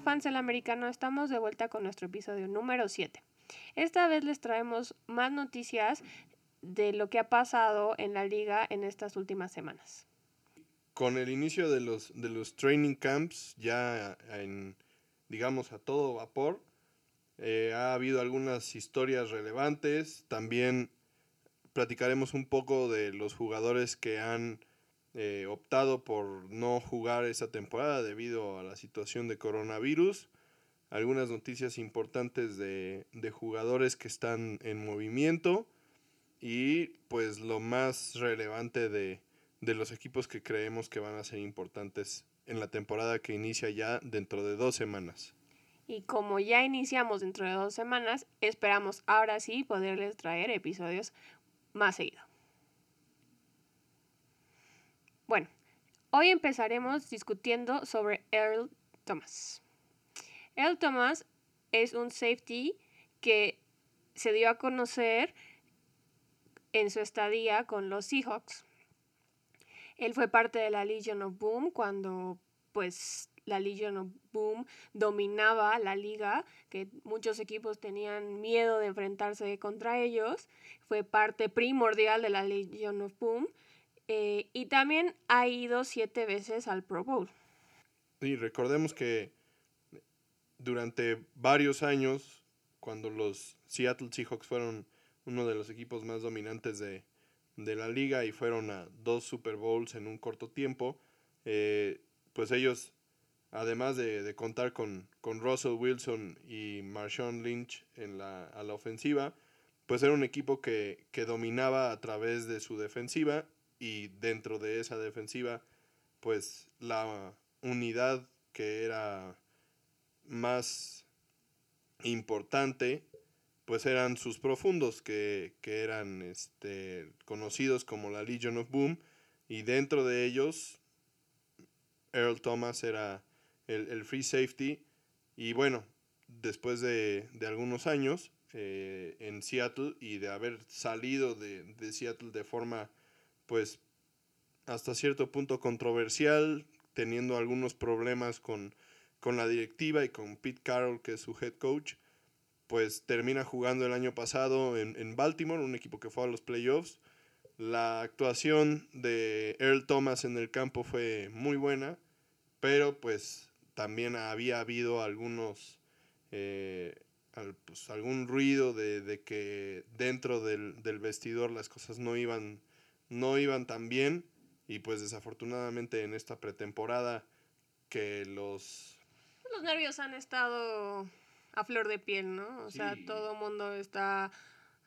Fans del americano, estamos de vuelta con nuestro episodio número 7. Esta vez les traemos más noticias de lo que ha pasado en la liga en estas últimas semanas. Con el inicio de los, de los training camps ya en, digamos, a todo vapor, eh, ha habido algunas historias relevantes. También platicaremos un poco de los jugadores que han eh, optado por no jugar esa temporada debido a la situación de coronavirus. Algunas noticias importantes de, jugadores que están en movimiento y pues lo más relevante de, de los equipos que creemos que van a ser importantes en la temporada que inicia ya dentro de dos semanas. Y como ya iniciamos dentro de dos semanas, esperamos ahora sí poderles traer episodios más seguido. Bueno, hoy empezaremos discutiendo sobre Earl Thomas. Earl Thomas es un safety que se dio a conocer en su estadía con los Seahawks. Él fue parte de la Legion of Boom cuando pues la Legion of Boom dominaba la liga, que muchos equipos tenían miedo de enfrentarse contra ellos. Fue parte primordial de la Legion of Boom eh, y también ha ido siete veces al Pro Bowl. Sí, recordemos que durante varios años, cuando los Seattle Seahawks fueron uno de los equipos más dominantes de, la liga y fueron a dos Super Bowls en un corto tiempo, eh, pues ellos, además de, contar con, con, Russell Wilson y Marshawn Lynch en la, a la ofensiva, pues era un equipo que, que dominaba a través de su defensiva y dentro de esa defensiva, pues la unidad que era más importante, pues eran sus profundos, que, eran este, conocidos como la Legion of Boom, y dentro de ellos, Earl Thomas era el, free safety, y bueno, después de, algunos años eh, en Seattle y de haber salido de, de Seattle de forma pues hasta cierto punto controversial, teniendo algunos problemas con, la directiva y con Pete Carroll, que es su head coach, pues termina jugando el año pasado en, en Baltimore, un equipo que fue a los playoffs. La actuación de Earl Thomas en el campo fue muy buena, pero pues también había habido algunos, eh, pues, algún ruido de, de que dentro del, del, vestidor las cosas no iban no iban tan bien y pues desafortunadamente en esta pretemporada que los... Los nervios han estado a flor de piel, ¿no? O sea, todo el mundo está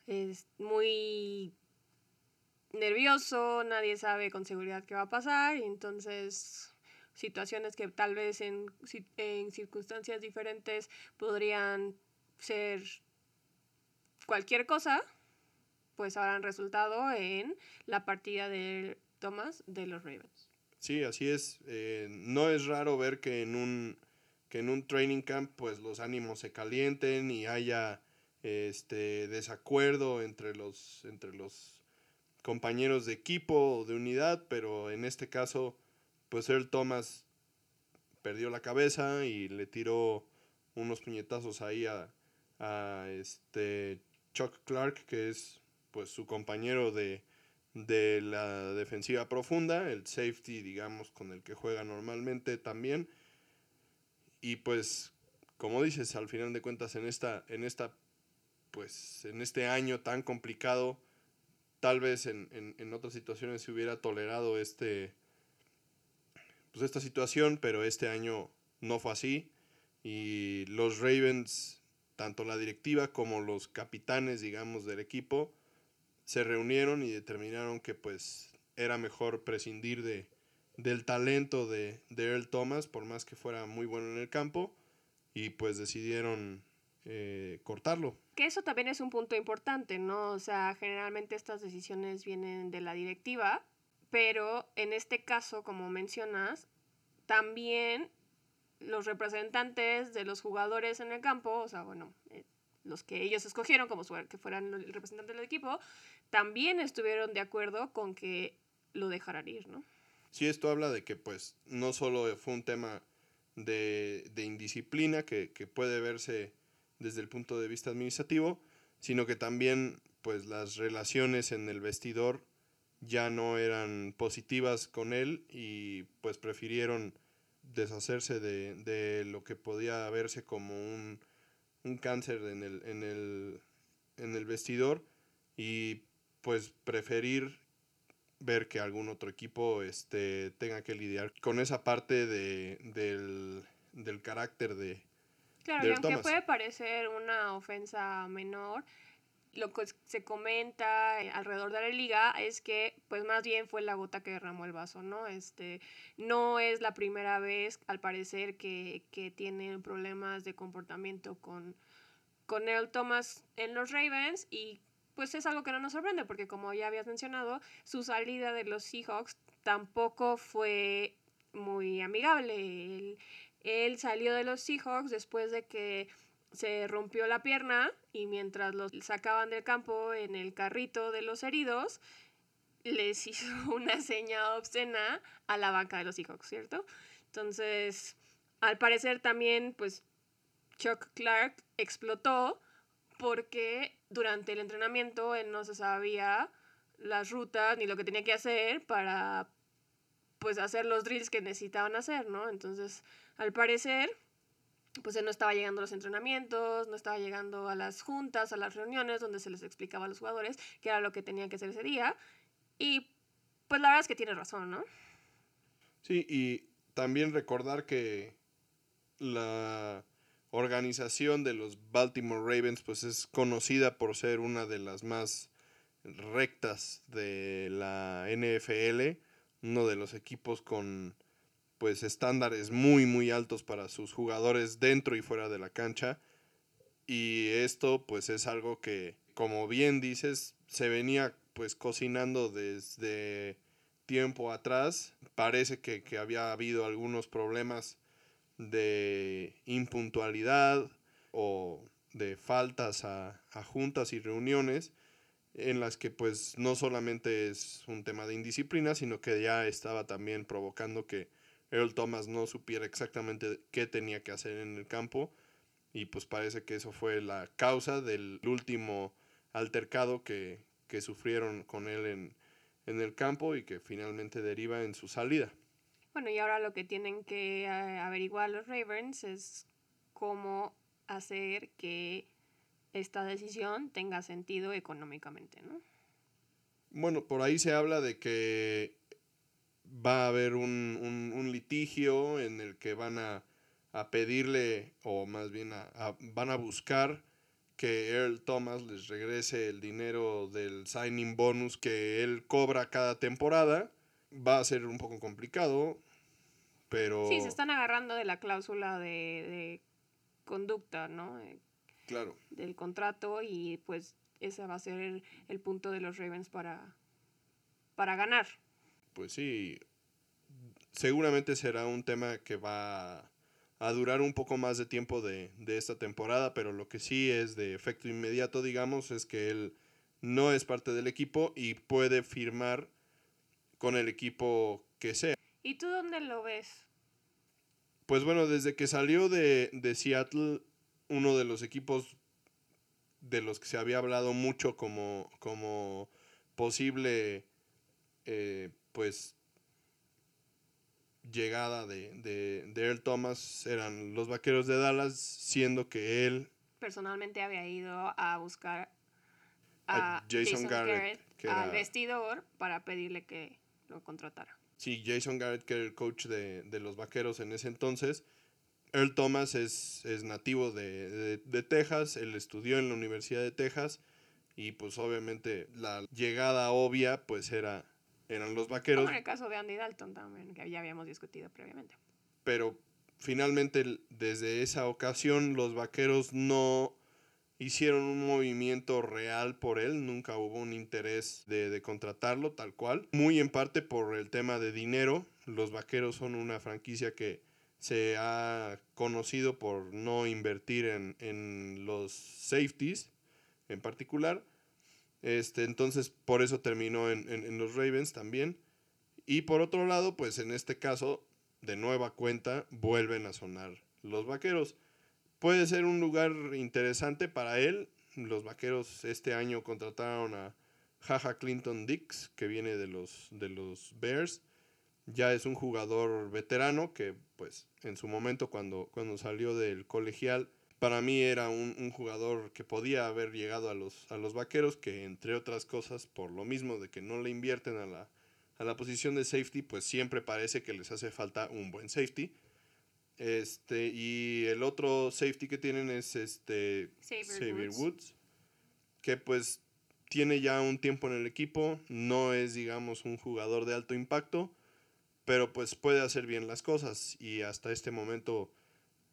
es muy nervioso, nadie sabe con seguridad qué va a pasar y entonces situaciones que tal vez en, en circunstancias diferentes podrían ser cualquier cosa, pues habrán resultado en la partida de Thomas de los Ravens. Sí, así es. Eh, no es raro ver que en un que en un training camp pues los ánimos se calienten y haya este desacuerdo entre los entre los compañeros de equipo o de unidad, pero en este caso pues Earl Thomas perdió la cabeza y le tiró unos puñetazos ahí a, a este Chuck Clark, que es pues su compañero de, la defensiva profunda, el safety, digamos, con el que juega normalmente también. Y pues, como dices, al final de cuentas, en esta, en esta, pues, en este año tan complicado, tal vez en, en otras situaciones se hubiera tolerado este, pues esta situación, pero este año no fue así. Y los Ravens, tanto la directiva como los capitanes, digamos, del equipo, se reunieron y determinaron que pues era mejor prescindir de, del talento de, de Earl Thomas, por más que fuera muy bueno en el campo, y pues decidieron eh, cortarlo. Que eso también es un punto importante, ¿no? O sea, generalmente estas decisiones vienen de la directiva, pero en este caso, como mencionas, también los representantes de los jugadores en el campo, o sea, bueno, eh, los que ellos escogieron como que fueran el representante del equipo, también estuvieron de acuerdo con que lo dejaran ir, ¿no? Sí, esto habla de que pues no solo fue un tema de, de indisciplina que, que, puede verse desde el punto de vista administrativo, sino que también pues las relaciones en el vestidor ya no eran positivas con él y pues prefirieron deshacerse de, de lo que podía verse como un, un cáncer en el, en, el, en el vestidor y pues preferir ver que algún otro equipo este, tenga que lidiar con esa parte de, del, del carácter de... Claro, y aunque puede parecer una ofensa menor, lo que se comenta alrededor de la liga es que pues más bien fue la gota que derramó el vaso, ¿no? Este, no es la primera vez, al parecer, que, que tiene problemas de comportamiento con, con Earl Thomas en los Ravens y pues es algo que no nos sorprende porque como ya habías mencionado, su salida de los Seahawks tampoco fue muy amigable. Él, salió de los Seahawks después de que se rompió la pierna y mientras los sacaban del campo en el carrito de los heridos, les hizo una seña obscena a la banca de los Seahawks, ¿cierto? Entonces, al parecer también, pues, Chuck Clark explotó porque durante el entrenamiento él no se sabía las rutas ni lo que tenía que hacer para pues hacer los drills que necesitaban hacer, ¿no? Entonces, al parecer, pues él no estaba llegando a los entrenamientos, no estaba llegando a las juntas, a las reuniones donde se les explicaba a los jugadores qué era lo que tenían que hacer ese día. Y pues la verdad es que tiene razón, ¿no? Sí, y también recordar que la organización de los Baltimore Ravens pues es conocida por ser una de las más rectas de la NFL, uno de los equipos con pues estándares muy muy altos para sus jugadores dentro y fuera de la cancha. Y esto pues es algo que como bien dices se venía pues cocinando desde tiempo atrás. Parece que, que había habido algunos problemas de impuntualidad o de faltas a, juntas y reuniones en las que pues no solamente es un tema de indisciplina, sino que ya estaba también provocando que Earl Thomas no supiera exactamente qué tenía que hacer en el campo y pues parece que eso fue la causa del último altercado que, que sufrieron con él en, en el campo y que finalmente deriva en su salida. Bueno, y ahora lo que tienen que eh, averiguar los Ravens es cómo hacer que esta decisión tenga sentido económicamente, ¿no? Bueno, por ahí se habla de que va a haber un, litigio en el que van a, pedirle, o más bien van a buscar que Earl Thomas les regrese el dinero del signing bonus que él cobra cada temporada. Va a ser un poco complicado. Pero... Sí, se están agarrando de la cláusula de, conducta, ¿no? claro. Del contrato y pues ese va a ser el, punto de los Ravens para, para ganar. Pues sí, seguramente será un tema que va a durar un poco más de tiempo de, de, esta temporada, pero lo que sí es de efecto inmediato, digamos, es que él no es parte del equipo y puede firmar con el equipo que sea. ¿Y tú dónde lo ves? Pues bueno, desde que salió de, Seattle, uno de los equipos de los que se había hablado mucho como, como posible, eh, pues, llegada de, de, Earl Thomas eran los Vaqueros de Dallas, siendo que él... Personalmente había ido a buscar a, Jason, Garrett, al vestidor para pedirle que lo contratara. Sí, Jason Garrett, que era el coach de, los vaqueros en ese entonces. Earl Thomas es, es nativo de, Texas, él estudió en la Universidad de Texas y pues obviamente la llegada obvia pues era, eran los vaqueros. Como en el caso de Andy Dalton también, que ya habíamos discutido previamente. Pero finalmente desde esa ocasión los vaqueros no hicieron un movimiento real por él, nunca hubo un interés de, contratarlo tal cual, muy en parte por el tema de dinero, los Vaqueros son una franquicia que se ha conocido por no invertir en, los safeties en particular, este, entonces por eso terminó en, en los Ravens también, y por otro lado, pues en este caso de nueva cuenta vuelven a sonar los vaqueros. Puede ser un lugar interesante para él. Los vaqueros este año contrataron a Jaja Clinton Dix, que viene de los, de los Bears. Ya es un jugador veterano que, pues, en su momento, cuando, cuando salió del colegial, para mí era un, un, jugador que podía haber llegado a los, a los vaqueros, que entre otras cosas, por lo mismo de que no le invierten a la, a la posición de safety, pues siempre parece que les hace falta un buen safety. Este, y el otro safety que tienen es este Xavier, Woods. que pues tiene ya un tiempo en el equipo, no es digamos un jugador de alto impacto, pero pues puede hacer bien las cosas y hasta este momento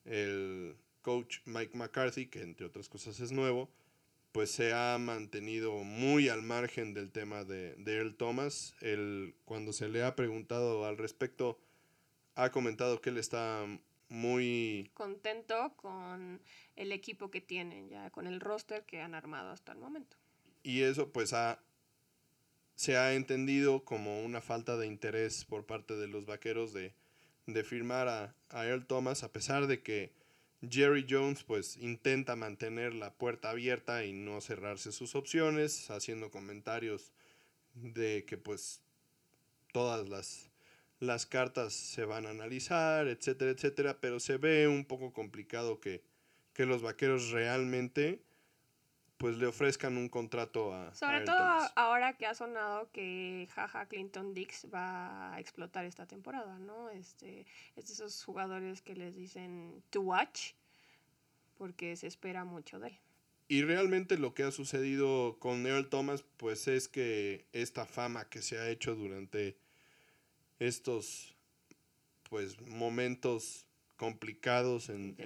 el coach Mike McCarthy, que entre otras cosas es nuevo, pues se ha mantenido muy al margen del tema de, de Earl Thomas. El, cuando se le ha preguntado al respecto, ha comentado que él está muy contento con el equipo que tienen, ya con el roster que han armado hasta el momento. Y eso pues ha, se ha entendido como una falta de interés por parte de los vaqueros de, de firmar a, a Earl Thomas, a pesar de que Jerry Jones pues intenta mantener la puerta abierta y no cerrarse sus opciones, haciendo comentarios de que pues todas las las cartas se van a analizar, etcétera, etcétera, pero se ve un poco complicado que, que los vaqueros realmente pues le ofrezcan un contrato a... Sobre todo ahora que ha sonado que Jaja Clinton Dix va a explotar esta temporada, ¿no? Este, es de esos jugadores que les dicen to watch porque se espera mucho de él. Y realmente lo que ha sucedido con Earl Thomas pues es que esta fama que se ha hecho durante estos pues momentos complicados en,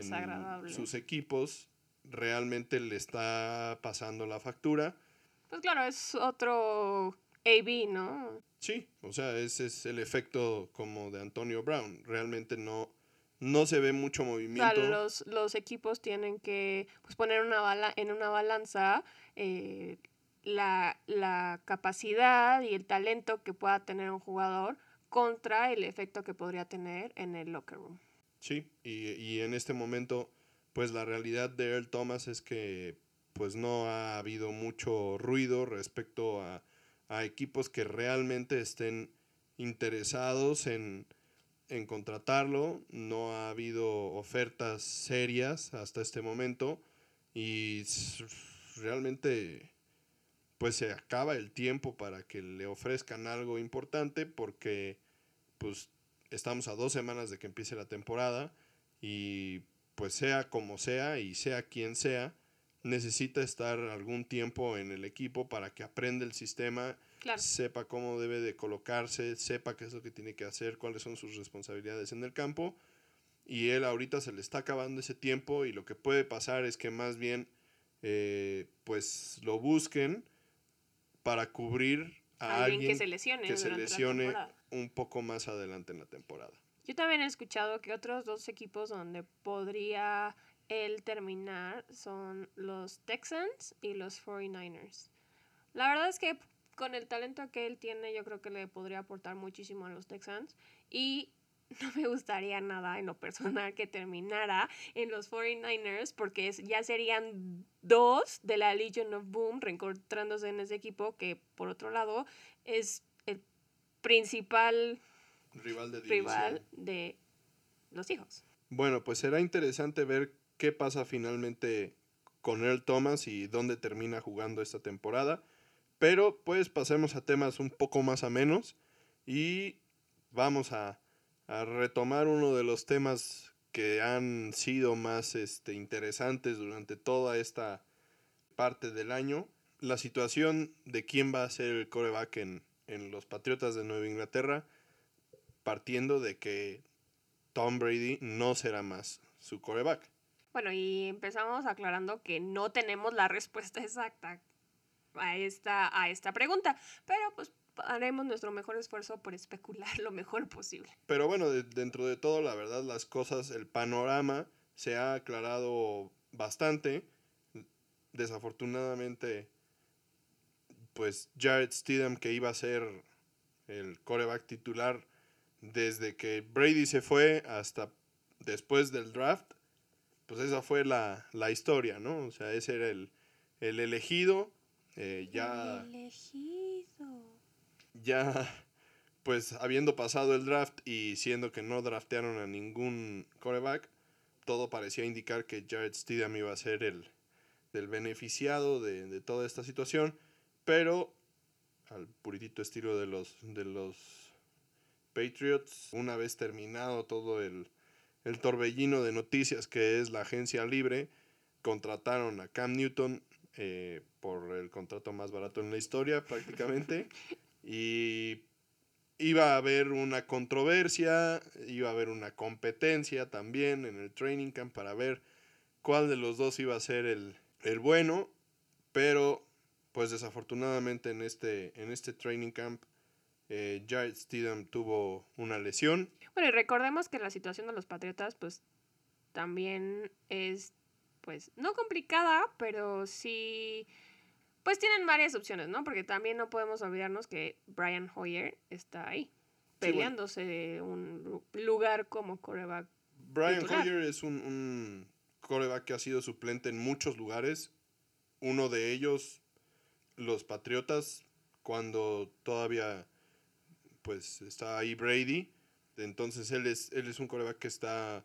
sus equipos realmente le está pasando la factura. Pues claro, es otro AB, ¿no? Sí, o sea, ese es el efecto como de Antonio Brown. Realmente no, no se ve mucho movimiento. Claro, los, los equipos tienen que pues, poner una bala, en una balanza eh, la, la capacidad y el talento que pueda tener un jugador contra el efecto que podría tener en el locker room. Sí, y, y en este momento, pues la realidad de Earl Thomas es que pues no ha habido mucho ruido respecto a, a equipos que realmente estén interesados en, en contratarlo. No ha habido ofertas serias hasta este momento y realmente pues se acaba el tiempo para que le ofrezcan algo importante porque pues estamos a dos semanas de que empiece la temporada y pues sea como sea y sea quien sea, necesita estar algún tiempo en el equipo para que aprenda el sistema, sepa cómo debe de colocarse, sepa qué es lo que tiene que hacer, cuáles son sus responsabilidades en el campo. Y él ahorita se le está acabando ese tiempo y lo que puede pasar es que más bien eh, pues lo busquen para cubrir a alguien, que se lesione, un poco más adelante en la temporada. Yo también he escuchado que otros dos equipos donde podría él terminar son los Texans y los 49ers. La verdad es que con el talento que él tiene, yo creo que le podría aportar muchísimo a los Texans. Y no me gustaría nada en lo personal que terminara en los 49ers porque ya serían dos de la Legion of Boom reencontrándose en ese equipo que por otro lado es el principal rival de, rival de los hijos. Bueno, pues será interesante ver qué pasa finalmente con Earl Thomas y dónde termina jugando esta temporada. Pero pues pasemos a temas un poco más a menos y vamos a a retomar uno de los temas que han sido más este, interesantes durante toda esta parte del año. La situación de quién va a ser el coreback en, en los Patriotas de Nueva Inglaterra, partiendo de que Tom Brady no será más su coreback. Bueno, y empezamos aclarando que no tenemos la respuesta exacta a esta, a esta pregunta, pero pues haremos nuestro mejor esfuerzo por especular lo mejor posible. Pero bueno, dentro de todo, la verdad, las cosas, el panorama se ha aclarado bastante. Desafortunadamente, pues Jared Stidham, que iba a ser el coreback titular, desde que Brady se fue hasta después del draft, pues esa fue la, la historia, ¿no? O sea, ese era el, el elegido. eh, ya, El elegido. Ya, pues habiendo pasado el draft y siendo que no draftearon a ningún coreback, todo parecía indicar que Jared Stidham iba a ser el, beneficiado de, de toda esta situación, pero al puritito estilo de los, de los Patriots, una vez terminado todo el, el torbellino de noticias que es la agencia libre, contrataron a Cam Newton eh, por el contrato más barato en la historia prácticamente y iba a haber una controversia, iba a haber una competencia también en el training camp para ver cuál de los dos iba a ser el, el bueno, pero pues desafortunadamente en este, en este training camp eh, Jared Stidham tuvo una lesión. Bueno, y recordemos que la situación de los Patriotas, pues, también es, pues, no complicada, pero sí, pues tienen varias opciones, ¿no? Porque también no podemos olvidarnos que Brian Hoyer está ahí, bueno. peleándose un lu- lugar como coreback. Brian Titular. Hoyer es un, un coreback que ha sido suplente en muchos lugares. Uno de ellos, los Patriotas, cuando todavía pues está ahí Brady. Entonces él es, él es un coreback que está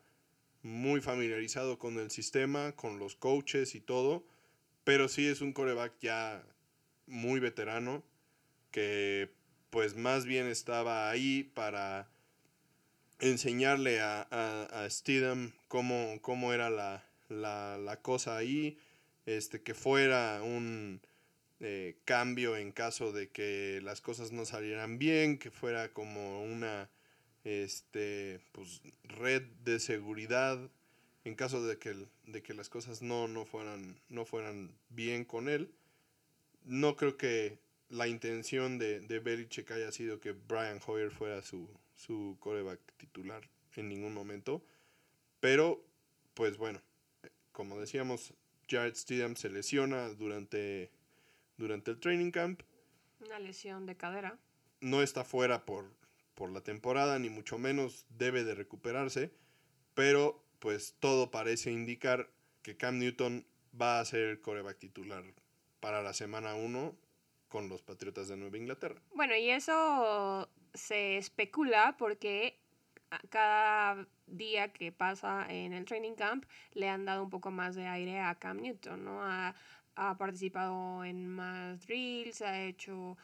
muy familiarizado con el sistema, con los coaches y todo. Pero sí es un coreback ya muy veterano que pues más bien estaba ahí para enseñarle a, a, a Stidham cómo, cómo era la, la, la cosa ahí, este, que fuera un eh, cambio en caso de que las cosas no salieran bien, que fuera como una este, pues, red de seguridad en caso de que, de que las cosas no, no, fueran, no fueran bien con él. No creo que la intención de, de Belichick haya sido que Brian Hoyer fuera su, su coreback titular en ningún momento. Pero, pues bueno, como decíamos, Jared Stidham se lesiona durante, durante el training camp. Una lesión de cadera. No está fuera por, por la temporada, ni mucho menos debe de recuperarse. Pero, pues todo parece indicar que Cam Newton va a ser el coreback titular para la semana 1 con los Patriotas de Nueva Inglaterra. Bueno, y eso se especula porque cada día que pasa en el training camp le han dado un poco más de aire a Cam Newton, ¿no? Ha, ha participado en más drills, ha hecho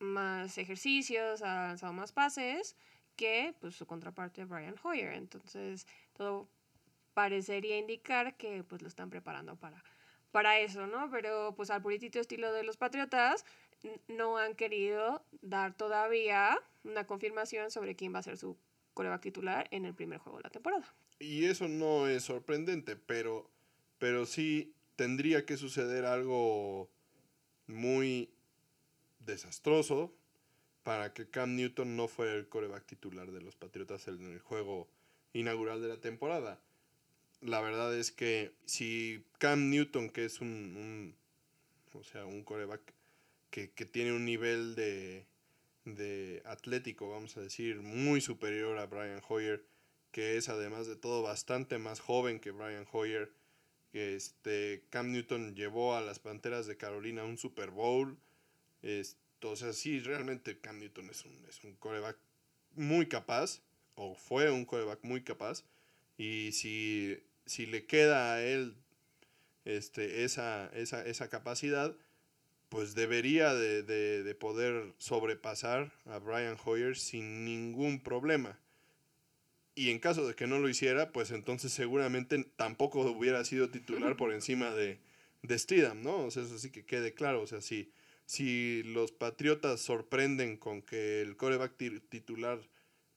más ejercicios, ha lanzado más pases que pues, su contraparte Brian Hoyer. Entonces, todo parecería indicar que pues lo están preparando para, para eso, ¿no? Pero pues al puritito estilo de los Patriotas no han querido dar todavía una confirmación sobre quién va a ser su coreback titular en el primer juego de la temporada. Y eso no es sorprendente, pero, pero sí tendría que suceder algo muy desastroso para que Cam Newton no fuera el coreback titular de los Patriotas en el juego inaugural de la temporada. La verdad es que si Cam Newton, que es un, o sea, un coreback que, que tiene un nivel de, de atlético, vamos a decir, muy superior a Brian Hoyer, que es además de todo bastante más joven que Brian Hoyer. Este, Cam Newton llevó a las Panteras de Carolina un Super Bowl. Sea, sí, realmente Cam Newton es un, es un coreback muy capaz, o fue un coreback muy capaz. Y si, si le queda a él este, esa, esa, esa capacidad, pues debería de, de, de poder sobrepasar a Brian Hoyer sin ningún problema. Y en caso de que no lo hiciera, pues entonces seguramente tampoco hubiera sido titular por encima de, de ¿no? O sea, eso sí que quede claro. O sea, si, si los Patriotas sorprenden con que el coreback ti- titular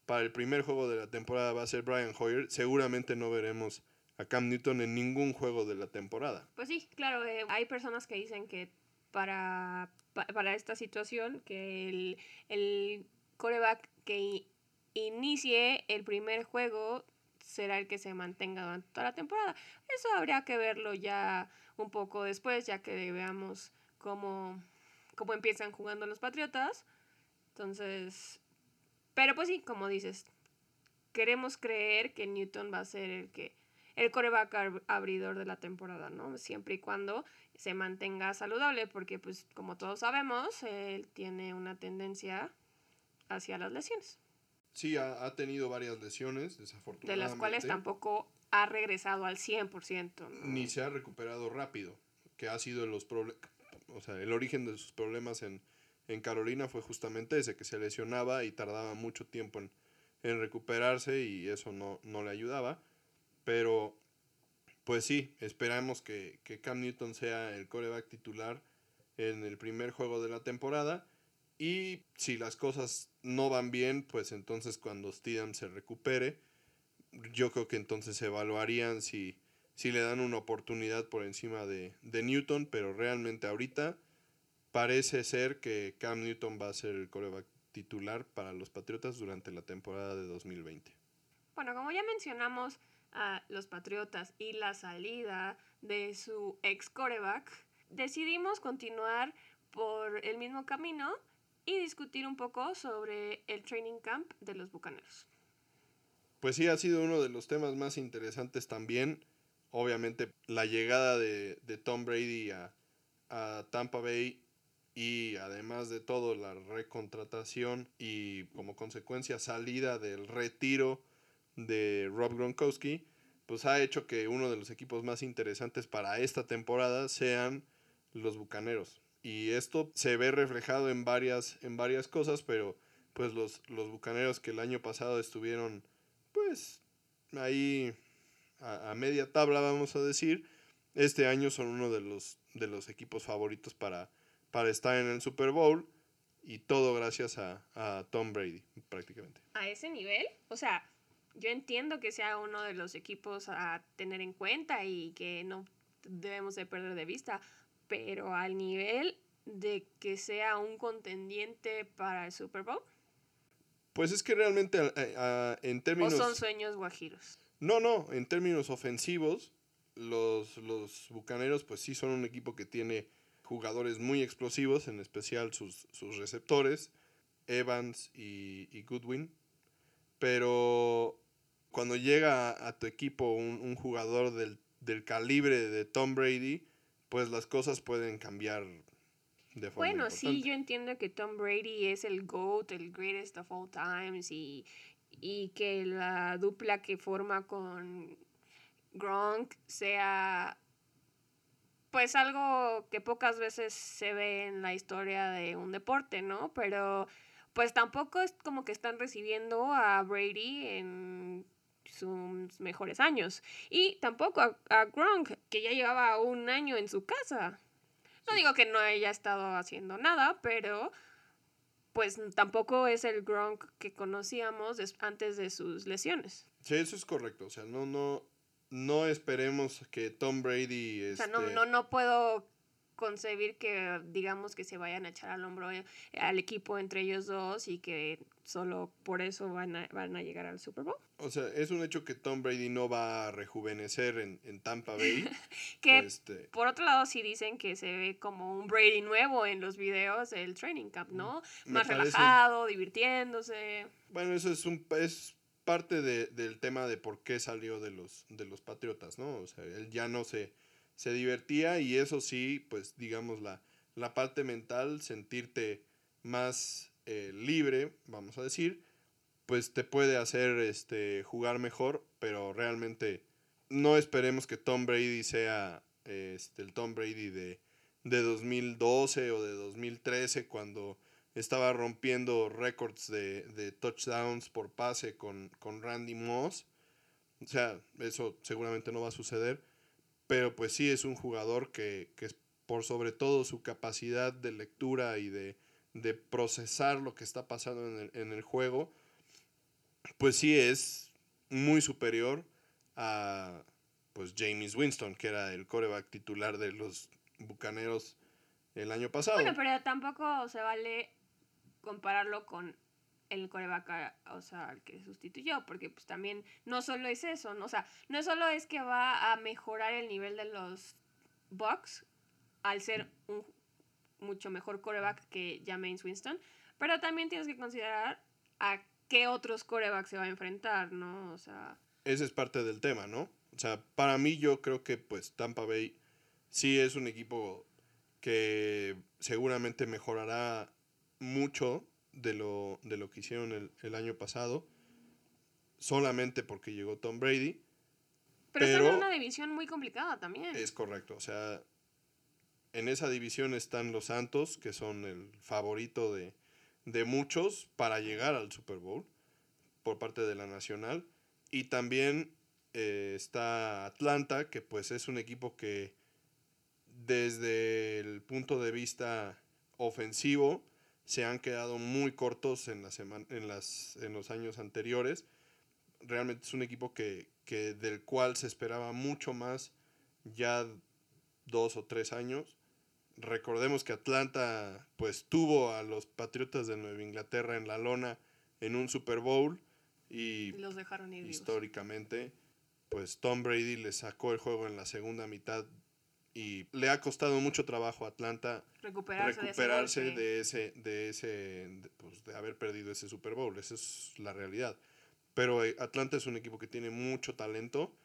para el primer juego de la temporada va a ser Brian Hoyer, seguramente no veremos a Cam Newton en ningún juego de la temporada. Pues sí, claro, eh, hay personas que dicen que para, pa- para esta situación, que el, el coreback que inicie el primer juego será el que se mantenga durante toda la temporada. Eso habría que verlo ya un poco después, ya que veamos cómo, cómo empiezan jugando los Patriotas. Entonces, Pero pues sí, como dices, queremos creer que Newton va a ser el que el coreback abridor de la temporada, ¿no? Siempre y cuando se mantenga saludable, porque pues como todos sabemos, él tiene una tendencia hacia las lesiones. Sí, ha, tenido varias lesiones, desafortunadamente. De las cuales tampoco ha regresado al 100%. Ni se ha recuperado rápido, que ha sido los o sea, el origen de sus problemas en, en Carolina fue justamente ese, que se lesionaba y tardaba mucho tiempo en, recuperarse y eso no, no le ayudaba. Pero, pues sí, esperamos que, Cam Newton sea el coreback titular en el primer juego de la temporada. Y si las cosas no van bien, pues entonces cuando Steedham se recupere, yo creo que entonces se evaluarían si, si le dan una oportunidad por encima de, de, Newton, pero realmente ahorita parece ser que Cam Newton va a ser el coreback titular para los Patriotas durante la temporada de 2020. Bueno, como ya mencionamos, a los Patriotas y la salida de su ex coreback, decidimos continuar por el mismo camino y discutir un poco sobre el training camp de los Bucaneros. Pues sí, ha sido uno de los temas más interesantes también. Obviamente la llegada de, Tom Brady a, a Tampa Bay y además de todo la recontratación y como consecuencia salida del retiro de Rob Gronkowski, pues ha hecho que uno de los equipos más interesantes para esta temporada sean los Bucaneros. Y esto se ve reflejado en varias, en varias cosas, pero pues los, los Bucaneros que el año pasado estuvieron pues ahí a, media tabla vamos a decir, este año son uno de los, de los equipos favoritos para, para estar en el Super Bowl y todo gracias a, a Tom Brady prácticamente. A ese nivel, o sea, yo entiendo que sea uno de los equipos a tener en cuenta y que no debemos de perder de vista, pero al nivel de que sea un contendiente para el Super Bowl. Pues es que realmente en términos... ¿O son sueños guajiros? No, no, en términos ofensivos, los, los Bucaneros pues sí son un equipo que tiene jugadores muy explosivos, en especial sus, sus receptores, Evans y, y Goodwin. Pero cuando llega a, tu equipo un, jugador del, calibre de Tom Brady, pues las cosas pueden cambiar de forma Bueno, sí, yo entiendo que Tom Brady es el GOAT, el greatest of all times, y, y que la dupla que forma con Gronk sea pues algo que pocas veces se ve en la historia de un deporte, ¿no? Pero pues tampoco es como que están recibiendo a Brady en sus mejores años. Y tampoco a, Gronk, que ya llevaba un año en su casa. No digo que no haya estado haciendo nada, pero pues tampoco es el Gronk que conocíamos antes de sus lesiones. Sí, eso es correcto. O sea, no, no, no esperemos que Tom Brady... O sea, no, este no, no puedo concebir que digamos que se vayan a echar al hombro eh, al equipo entre ellos dos y que solo por eso van a, van a llegar al Super Bowl. O sea, es un hecho que Tom Brady no va a rejuvenecer en, en Tampa Bay. que este... por otro lado sí dicen que se ve como un Brady nuevo en los videos del training camp, ¿no? Más relajado, divirtiéndose. Bueno, eso es un es parte de, del tema de por qué salió de los, de los Patriotas, ¿no? O sea, él ya no se se divertía y eso sí, pues digamos la, la parte mental, sentirte más eh, libre, vamos a decir, pues te puede hacer este, jugar mejor, pero realmente no esperemos que Tom Brady sea este, el Tom Brady de, de 2012 o de 2013 cuando estaba rompiendo récords de, de, touchdowns por pase con, con Randy Moss. O sea, eso seguramente no va a suceder pero pues sí es un jugador que, que por sobre todo su capacidad de lectura y de, procesar lo que está pasando en el, en el, juego, pues sí es muy superior a pues James Winston, que era el coreback titular de los Bucaneros el año pasado. Bueno, pero tampoco se vale compararlo con el coreback, o sea, que sustituyó, porque pues también no solo es eso, ¿no? o sea, no solo es que va a mejorar el nivel de los Bucks al ser un mucho mejor coreback que James Winston, pero también tienes que considerar a qué otros corebacks se va a enfrentar, ¿no? O sea... Ese es parte del tema, ¿no? O sea, para mí yo creo que pues Tampa Bay sí es un equipo que seguramente mejorará mucho de lo, de lo que hicieron el, el año pasado, solamente porque llegó Tom Brady. Pero, están en una división muy complicada también. Es correcto, o sea, en esa división están los Santos, que son el favorito de, de muchos para llegar al Super Bowl por parte de la Nacional. Y también eh, está Atlanta, que pues es un equipo que desde el punto de vista ofensivo se han quedado muy cortos en, la en, las, en los años anteriores. Realmente es un equipo que, que del cual se esperaba mucho más ya dos o tres años. Recordemos que Atlanta pues tuvo a los Patriotas de Nueva Inglaterra en la lona en un Super Bowl y, los dejaron ir históricamente pues Tom Brady le sacó el juego en la segunda mitad y le ha costado mucho trabajo a Atlanta recuperarse, de ese, de ese, pues, de haber perdido ese Super Bowl. Esa es la realidad. Pero eh, Atlanta es un equipo que tiene mucho talento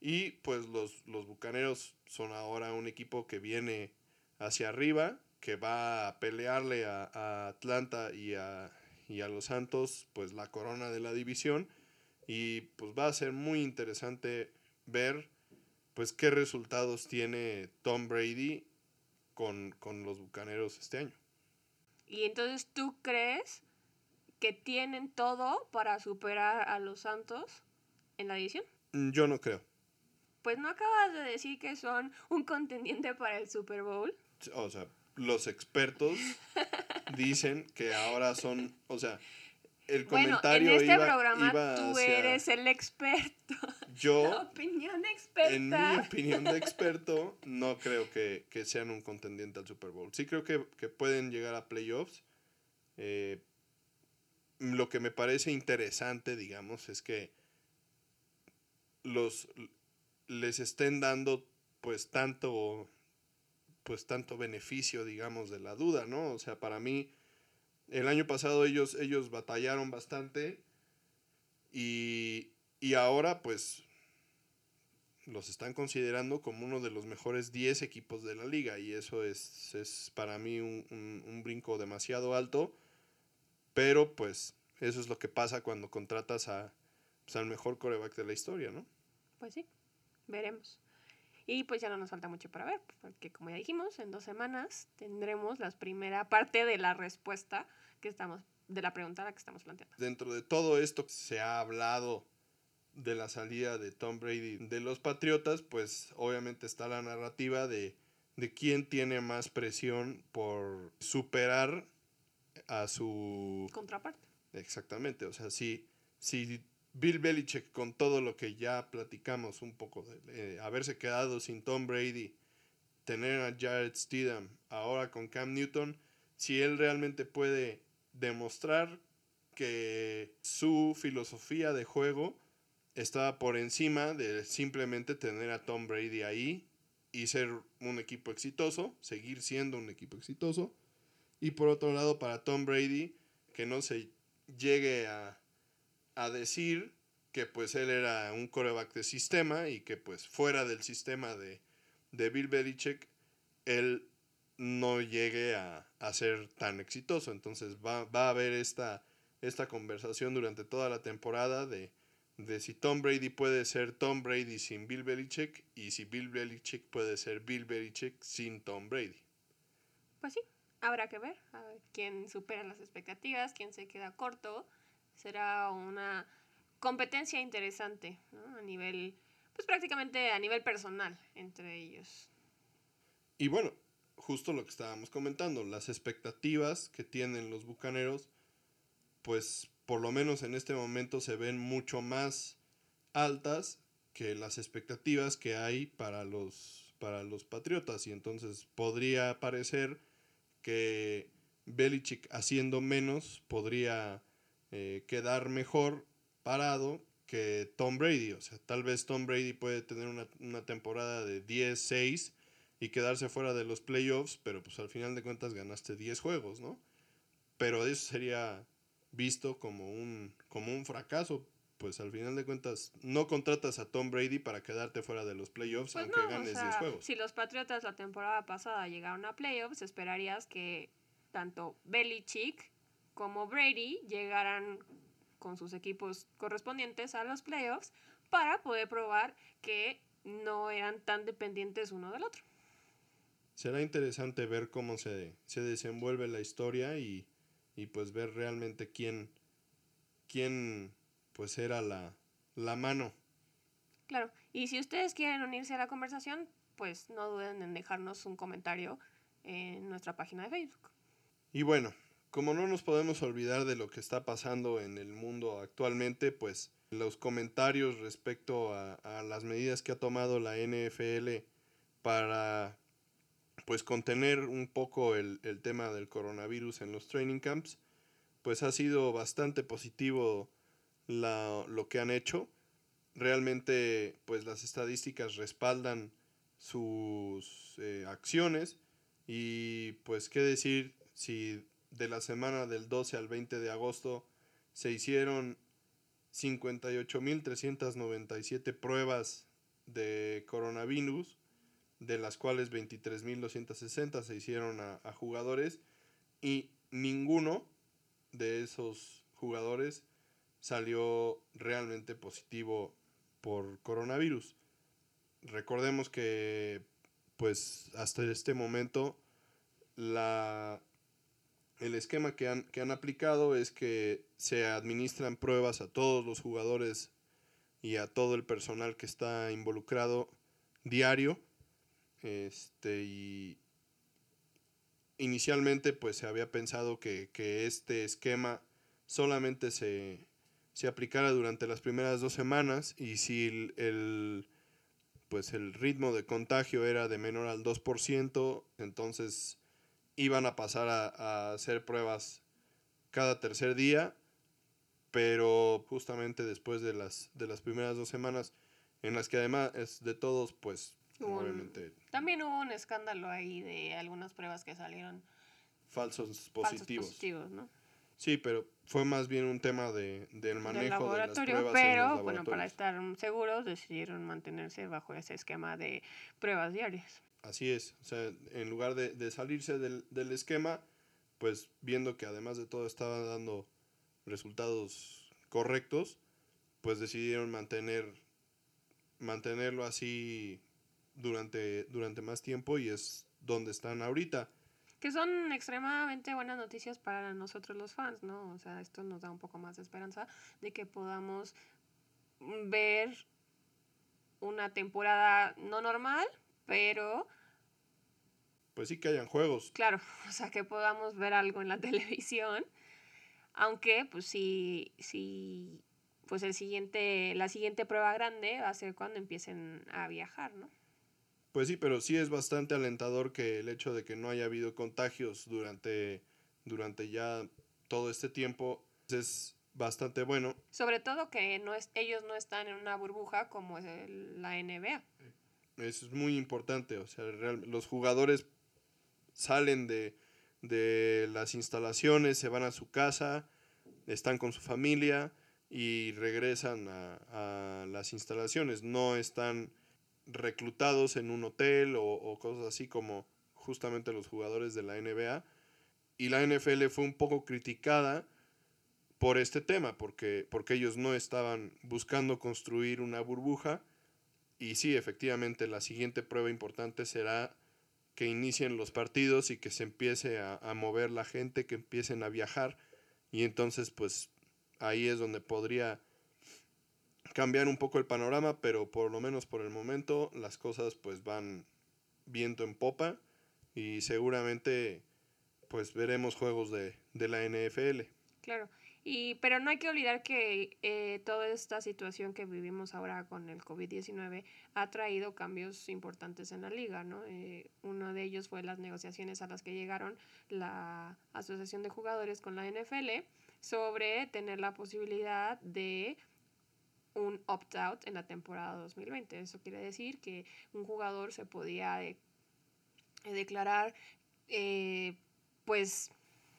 y pues los, los Bucaneros son ahora un equipo que viene hacia arriba, que va a pelearle a, a Atlanta y a, y a los Santos pues la corona de la división y pues va a ser muy interesante ver pues qué resultados tiene Tom Brady con, los Bucaneros este año. Y entonces tú crees que tienen todo para superar a los Santos en la división? Mm, yo no creo. Pues no acabas de decir que son un contendiente para el Super Bowl. O sea, los expertos dicen que ahora son, o sea, el comentario bueno, en este programa tú eres el experto. Yo, La opinión experta. En mi opinión de experto, no creo que, sean un contendiente al Super Bowl. Sí creo que, pueden llegar a playoffs. Eh, lo que me parece interesante, digamos, es que los les estén dando pues tanto pues tanto beneficio, digamos, de la duda, ¿no? O sea, para mí el año pasado ellos, ellos batallaron bastante y, ahora pues los están considerando como uno de los mejores 10 equipos de la liga y eso es, es para mí un, brinco demasiado alto, pero pues eso es lo que pasa cuando contratas a, pues, al mejor coreback de la historia, ¿no? Pues sí, veremos. Y pues ya no nos falta mucho para ver, porque como ya dijimos, en dos semanas tendremos la primera parte de la respuesta que estamos, de la pregunta que estamos planteando. Dentro de todo esto se ha hablado de la salida de Tom Brady de los Patriotas, pues obviamente está la narrativa de, de quién tiene más presión por superar a su contraparte. Exactamente, o sea, si, si Bill Belichick, con todo lo que ya platicamos un poco, de haberse quedado sin Tom Brady, tener a Jared Steedham, ahora con Cam Newton, si él realmente puede demostrar que su filosofía de juego estaba por encima de simplemente tener a Tom Brady ahí y ser un equipo exitoso, seguir siendo un equipo exitoso. Y por otro lado, para Tom Brady, que no se llegue a a decir que pues él era un coreback de sistema y que pues fuera del sistema de, de Bill Belichick, él no llegue a, ser tan exitoso. Entonces va, a haber esta, esta conversación durante toda la temporada de, de si Tom Brady puede ser Tom Brady sin Bill Belichick y si Bill Belichick puede ser Bill Belichick sin Tom Brady. Pues sí, habrá que ver a ver quién supera las expectativas, quién se queda corto será una competencia interesante a nivel, pues prácticamente a nivel personal entre ellos. Y bueno, justo lo que estábamos comentando, las expectativas que tienen los Bucaneros, pues por lo menos en este momento se ven mucho más altas que las expectativas que hay para los, para los Patriotas. Y entonces podría parecer que Belichick haciendo menos podría eh, quedar mejor parado que Tom Brady. O sea, tal vez Tom Brady puede tener una, temporada de 10-6 y quedarse fuera de los playoffs, pero pues al final de cuentas ganaste 10 juegos, ¿no? Pero eso sería visto como un, como un fracaso. Pues al final de cuentas, no contratas a Tom Brady para quedarte fuera de los playoffs, Pues aunque no, o ganes sea, 10 juegos. Si los Patriotas la temporada pasada llegaron a playoffs, esperarías que tanto Belichick como Brady llegaran con sus equipos correspondientes a los playoffs para poder probar que no eran tan dependientes uno del otro. Será interesante ver cómo se, se desenvuelve la historia y, y pues ver realmente quién, quién pues era la, la mano. Claro, y si ustedes quieren unirse a la conversación, pues no duden en dejarnos un comentario en nuestra página de Facebook. Y bueno, como no nos podemos olvidar de lo que está pasando en el mundo actualmente, pues los comentarios respecto a, a las medidas que ha tomado la NFL para pues contener un poco el, el tema del coronavirus en los training camps, pues ha sido bastante positivo la, lo que han hecho. Realmente, pues las estadísticas respaldan sus eh, acciones y pues qué decir si de la semana del 12 al 20 de agosto se hicieron 58.397 pruebas de coronavirus, de las cuales 23.260 se hicieron a, jugadores y ninguno de esos jugadores salió realmente positivo por coronavirus. Recordemos que pues hasta este momento la el esquema que han, que han aplicado es que se administran pruebas a todos los jugadores y a todo el personal que está involucrado diario. Este, y inicialmente pues se había pensado que, que este esquema solamente se, se aplicara durante las primeras dos semanas y si el, pues el ritmo de contagio era de menor al 2%, entonces iban a pasar a, a, hacer pruebas cada tercer día, pero justamente después de las, de las primeras dos semanas, en las que además de todos, pues un- obviamente También hubo un escándalo ahí de algunas pruebas que salieron falsos falsos positivos. positivos, ¿no? Sí, pero fue más bien un tema de, del manejo del de las laboratorio, pruebas en pero los bueno, para estar seguros decidieron mantenerse bajo ese esquema de pruebas diarias. Así es, o sea, en lugar de, de salirse del, del esquema, pues viendo que además de todo estaba dando resultados correctos, pues decidieron mantener mantenerlo así durante, durante más tiempo y es donde están ahorita. Que son extremadamente buenas noticias para nosotros los fans, ¿no? O sea, esto nos da un poco más de esperanza de que podamos ver una temporada no normal, pero Pues sí que hayan juegos, claro, o sea, que podamos ver algo en la televisión, aunque pues sí, sí, pues el siguiente, la siguiente prueba grande va a ser cuando empiecen a viajar, ¿no? Pues sí, pero sí es bastante alentador que el hecho de que no haya habido contagios durante, durante ya todo este tiempo es bastante bueno. Sobre todo que no es, ellos no están en una burbuja como es el- la NBA. Es muy importante, o sea, real- los jugadores salen de, de las instalaciones, se van a su casa, están con su familia y regresan a, a las instalaciones. No están reclutados en un hotel o, cosas así como justamente los jugadores de la NBA. Y la NFL fue un poco criticada por este tema, porque, porque ellos no estaban buscando construir una burbuja. Y sí, efectivamente, la siguiente prueba importante será que inicien los partidos y que se empiece a, a mover la gente, que empiecen a viajar. Y entonces, pues ahí es donde podría cambiar un poco el panorama, pero por lo menos por el momento las cosas pues van viento en popa y seguramente pues veremos juegos de, de la NFL. Claro. Y, pero no hay que olvidar que eh, toda esta situación que vivimos ahora con el COVID-19 ha traído cambios importantes en la liga, ¿no? Eh, uno de ellos fue las negociaciones a las que llegaron la Asociación de Jugadores con la NFL sobre tener la posibilidad de un opt-out en la temporada 2020. Eso quiere decir que un jugador se podía de- declarar, eh, pues,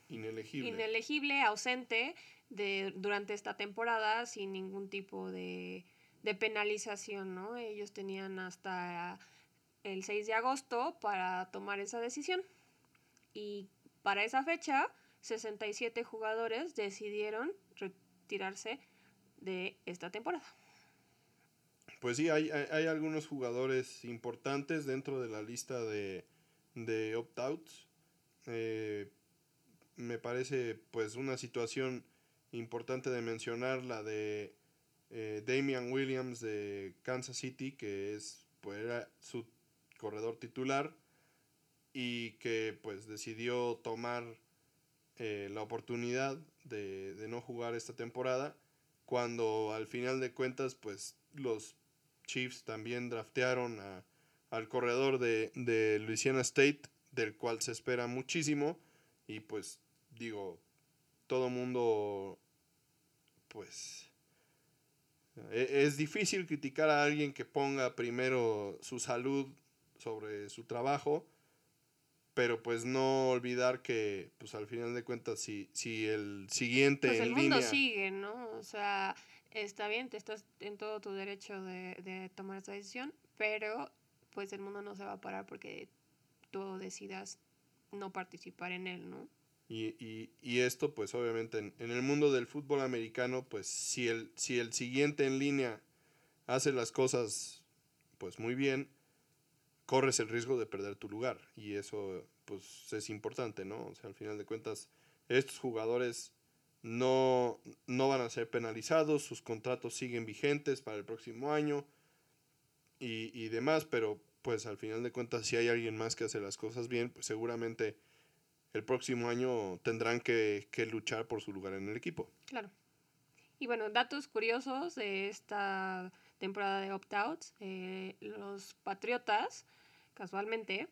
inelegible. inelegible, ausente de, durante esta temporada sin ningún tipo de, de penalización, ¿no? Ellos tenían hasta el 6 de agosto para tomar esa decisión. Y para esa fecha, 67 jugadores decidieron retirarse de esta temporada. Pues sí, hay, hay, algunos jugadores importantes dentro de la lista de, de opt-outs. Eh, me parece pues una situación importante de mencionar la de eh, Damian Williams de Kansas City, que es pues era su corredor titular y que pues decidió tomar eh, la oportunidad de, de, no jugar esta temporada cuando al final de cuentas pues los Chiefs también draftearon a, al corredor de, de Louisiana State del cual se espera muchísimo y pues digo todo mundo pues e, es difícil criticar a alguien que ponga primero su salud sobre su trabajo, pero pues no olvidar que pues al final de cuentas si, si el siguiente pues en el mundo línea sigue, ¿no? O sea, está bien, te estás en todo tu derecho de, de tomar esta decisión, pero pues el mundo no se va a parar porque tú decidas no participar en él, ¿no? Y, y, y, esto, pues obviamente en, en, el mundo del fútbol americano, pues si el, si el siguiente en línea hace las cosas pues muy bien, corres el riesgo de perder tu lugar. Y eso pues es importante, ¿no? O sea, al final de cuentas, estos jugadores no, no van a ser penalizados, sus contratos siguen vigentes para el próximo año y, y demás, pero pues al final de cuentas, si hay alguien más que hace las cosas bien, pues seguramente el próximo año tendrán que, que, luchar por su lugar en el equipo. Claro. Y bueno, datos curiosos de esta temporada de opt-outs. Eh, los Patriotas, casualmente,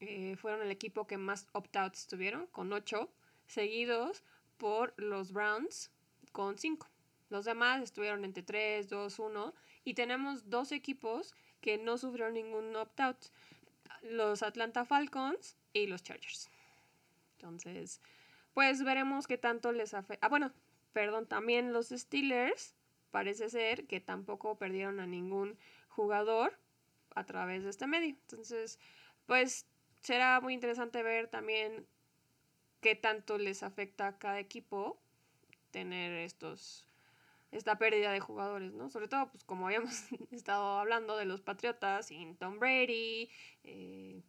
eh, fueron el equipo que más opt-outs tuvieron, con 8, seguidos por los Browns, con 5. Los demás estuvieron entre 3, 2, 1. Y tenemos dos equipos que no sufrieron ningún opt-out. Los Atlanta Falcons y los Chargers. Entonces, pues veremos qué tanto les afecta. Ah, bueno, perdón, también los Steelers parece ser que tampoco perdieron a ningún jugador a través de este medio. Entonces, pues será muy interesante ver también qué tanto les afecta a cada equipo tener estos esta pérdida de jugadores, ¿no? Sobre todo, pues como habíamos estado hablando de los Patriotas sin Tom Brady, eh,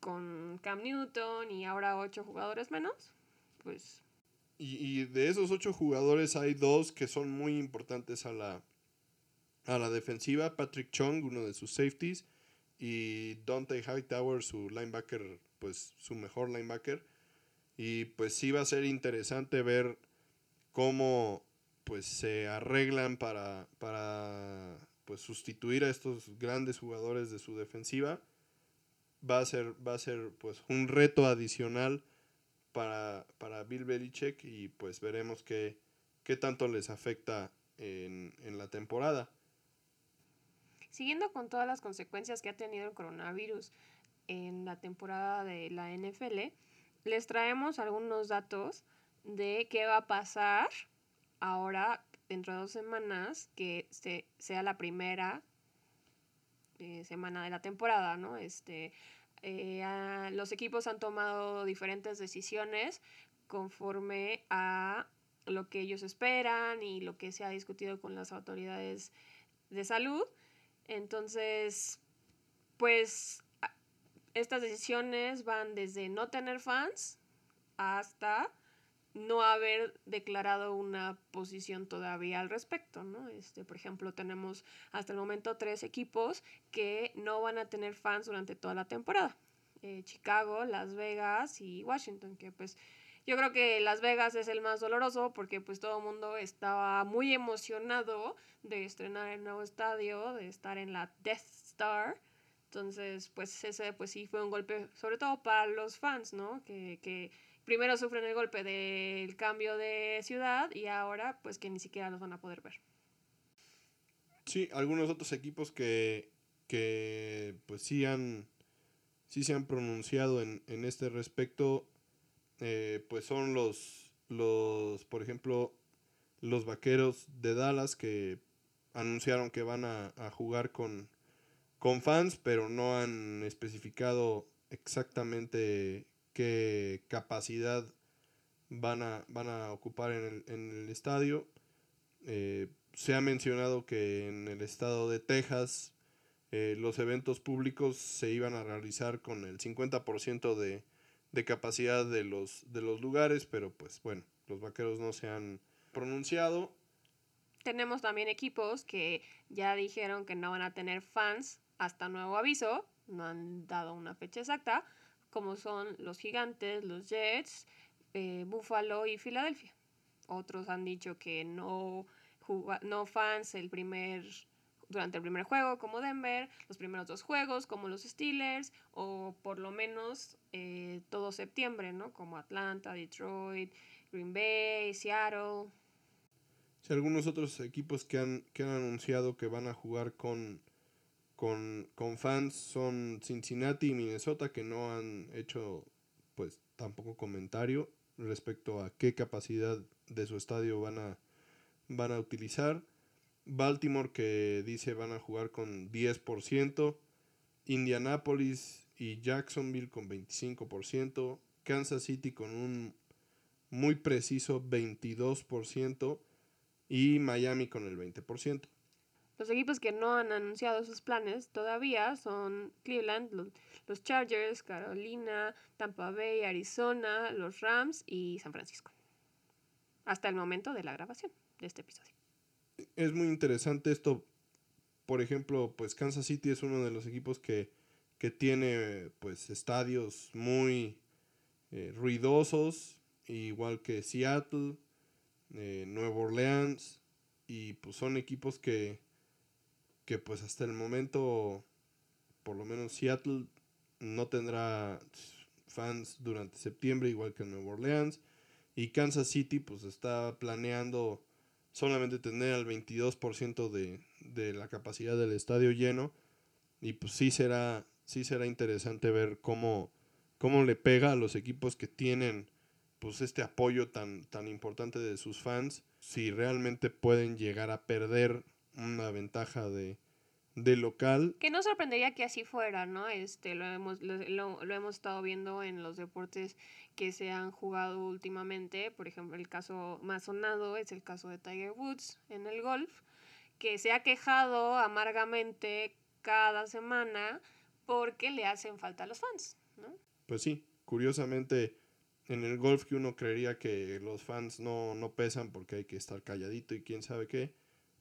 con Cam Newton y ahora ocho jugadores menos, pues... Y, y, de esos ocho jugadores hay dos que son muy importantes a la, a la defensiva. Patrick Chung, uno de sus safeties, y Dante Hightower, su linebacker, pues su mejor linebacker. Y pues sí va a ser interesante ver cómo pues se arreglan para, para pues sustituir a estos grandes jugadores de su defensiva va a ser, va a ser pues un reto adicional para, para Bill Belichick y pues veremos qué, qué tanto les afecta en, en la temporada. Siguiendo con todas las consecuencias que ha tenido el coronavirus en la temporada de la NFL, les traemos algunos datos de qué va a pasar ahora dentro de dos semanas que se, sea la primera eh, semana de la temporada, ¿no? Este, eh, los equipos han tomado diferentes decisiones conforme a lo que ellos esperan y lo que se ha discutido con las autoridades de salud. Entonces, pues estas decisiones van desde no tener fans hasta no haber declarado una posición todavía al respecto, ¿no? Este, por ejemplo, tenemos hasta el momento tres equipos que no van a tener fans durante toda la temporada. Eh, Chicago, Las Vegas y Washington, que pues yo creo que Las Vegas es el más doloroso porque pues todo el mundo estaba muy emocionado de estrenar el nuevo estadio, de estar en la Death Star. Entonces, pues ese pues sí fue un golpe, sobre todo para los fans, ¿no? Que, que primero sufren el golpe del cambio de ciudad y ahora pues que ni siquiera los van a poder ver. Sí, algunos otros equipos que, que pues sí han sí se han pronunciado en, en este respecto eh, pues son los, los, por ejemplo, los vaqueros de Dallas que anunciaron que van a, jugar con, con fans, pero no han especificado exactamente qué capacidad van a, van a ocupar en el, en el estadio. Eh, se ha mencionado que en el estado de Texas eh, los eventos públicos se iban a realizar con el 50% de, de capacidad de los, de los lugares, pero pues bueno, los vaqueros no se han pronunciado. Tenemos también equipos que ya dijeron que no van a tener fans hasta nuevo aviso, no han dado una fecha exacta, como son los Gigantes, los Jets, eh, Buffalo y Filadelfia. Otros han dicho que no, no fans el primer durante el primer juego como Denver, los primeros dos juegos como los Steelers o por lo menos eh, todo septiembre, ¿no? Como Atlanta, Detroit, Green Bay, Seattle. Si algunos otros equipos que han, que han anunciado que van a jugar con, con, con fans son Cincinnati y Minnesota que no han hecho pues tampoco comentario respecto a qué capacidad de su estadio van a, van a utilizar. Baltimore que dice van a jugar con 10%, Indianapolis y Jacksonville con 25%, Kansas City con un muy preciso 22% y Miami con el 20%. Los equipos que no han anunciado sus planes todavía son Cleveland, los, Chargers, Carolina, Tampa Bay, Arizona, los Rams y San Francisco. Hasta el momento de la grabación de este episodio es muy interesante esto. Por ejemplo, pues Kansas City es uno de los equipos que, tiene pues estadios muy eh, ruidosos, igual que Seattle, eh, Nueva Orleans, y pues son equipos que, que pues hasta el momento, por lo menos Seattle no tendrá fans durante septiembre, igual que Nueva Orleans, y Kansas City pues está planeando solamente tener al 22% de, de la capacidad del estadio lleno. Y pues sí será, sí será interesante ver cómo, cómo le pega a los equipos que tienen pues este apoyo tan, tan importante de sus fans, si realmente pueden llegar a perder una ventaja de, de local. Que no sorprendería que así fuera, ¿no? Este, lo hemos, lo, lo, hemos estado viendo en los deportes que se han jugado últimamente. Por ejemplo, el caso más sonado es el caso de Tiger Woods en el golf, que se ha quejado amargamente cada semana porque le hacen falta a los fans, ¿no? Pues sí, curiosamente en el golf que uno creería que los fans no, no pesan porque hay que estar calladito y quién sabe qué,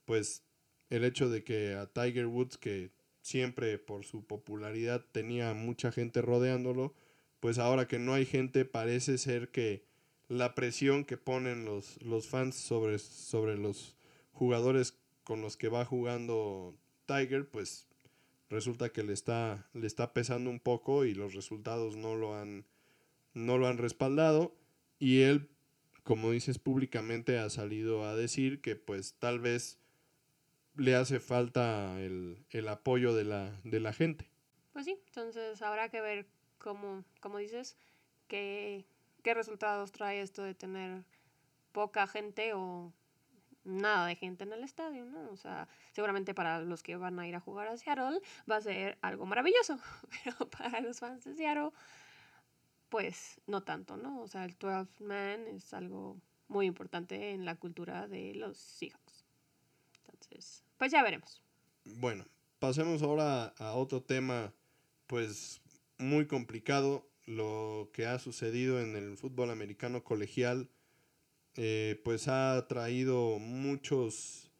pues el hecho de que a Tiger Woods, que siempre por su popularidad tenía mucha gente rodeándolo, pues ahora que no hay gente parece ser que la presión que ponen los, los fans sobre, sobre los jugadores con los que va jugando Tiger, pues resulta que le está, le está pesando un poco y los resultados no lo han, no lo han respaldado. Y él, como dices públicamente, ha salido a decir que pues tal vez le hace falta el, apoyo de la, de la gente. Pues sí, entonces habrá que ver cómo, como dices, qué, qué resultados trae esto de tener poca gente o nada de gente en el estadio, ¿no? O sea, seguramente para los que van a ir a jugar a Seattle va a ser algo maravilloso, pero para los fans de Seattle, pues no tanto, ¿no? O sea, el 12 man es algo muy importante en la cultura de los Seahawks. Pues ya veremos. Bueno, pasemos ahora a otro tema, pues muy complicado, lo que ha sucedido en el fútbol americano colegial, eh, pues ha traído muchos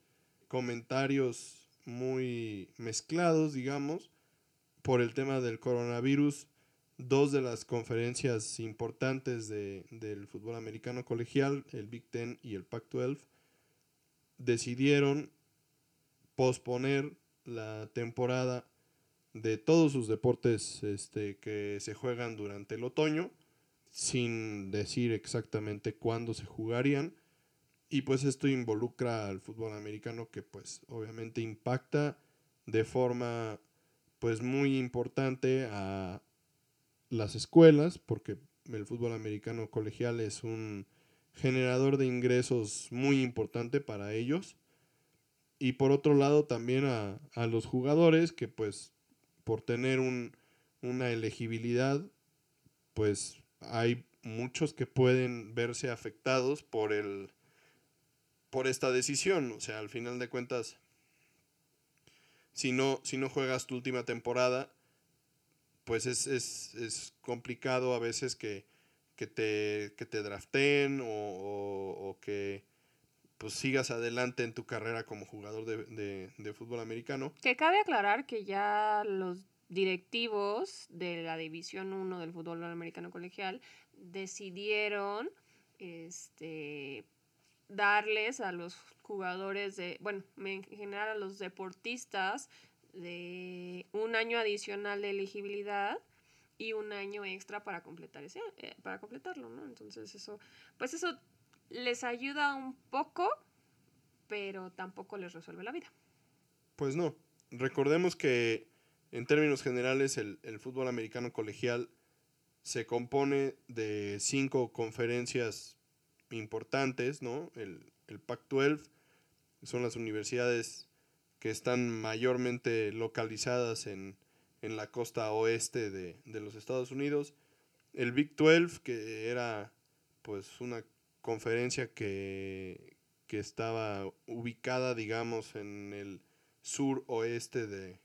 comentarios muy mezclados, digamos, por el tema del coronavirus. Dos de las conferencias importantes de, del fútbol americano colegial, el Big Ten y el Pac-12, decidieron posponer la temporada de todos sus deportes este, que se juegan durante el otoño, sin decir exactamente cuándo se jugarían. Y pues esto involucra al fútbol americano que pues obviamente impacta de forma pues muy importante a las escuelas, porque el fútbol americano colegial es un generador de ingresos muy importante para ellos. Y por otro lado también a, a los jugadores que pues por tener un, una elegibilidad, pues hay muchos que pueden verse afectados por el por esta decisión. O sea, al final de cuentas, si no, si no juegas tu última temporada, pues es, es, es complicado a veces que, que, te, que te draften o, o, que pues sigas adelante en tu carrera como jugador de, de, de fútbol americano. Que cabe aclarar que ya los directivos de la División 1 del fútbol americano colegial decidieron este darles a los jugadores de, bueno, en general a los deportistas de un año adicional de elegibilidad y un año extra para completar ese eh, para completarlo, ¿no? Entonces eso pues eso les ayuda un poco, pero tampoco les resuelve la vida. Pues no. Recordemos que en términos generales el, el fútbol americano colegial se compone de cinco conferencias importantes, ¿no? El, el Pac-12 son las universidades que están mayormente localizadas en, en la costa oeste de, de, los Estados Unidos. El Big 12, que era pues una conferencia que, que estaba ubicada, digamos, en el sur oeste de,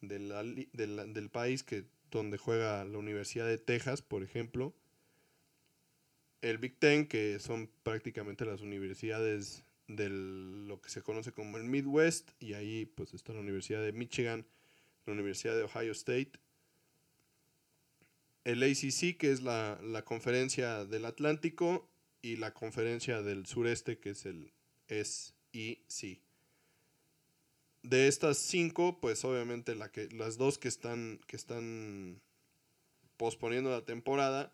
del país, que donde juega la Universidad de Texas, por ejemplo. El Big Ten, que son prácticamente las universidades de lo que se conoce como el Midwest, y ahí pues está la Universidad de Michigan, la Universidad de Ohio State. El ACC, que es la, la conferencia del Atlántico, y la conferencia del sureste, que es el SEC de estas cinco, pues obviamente la que, las dos que están, que están posponiendo la temporada,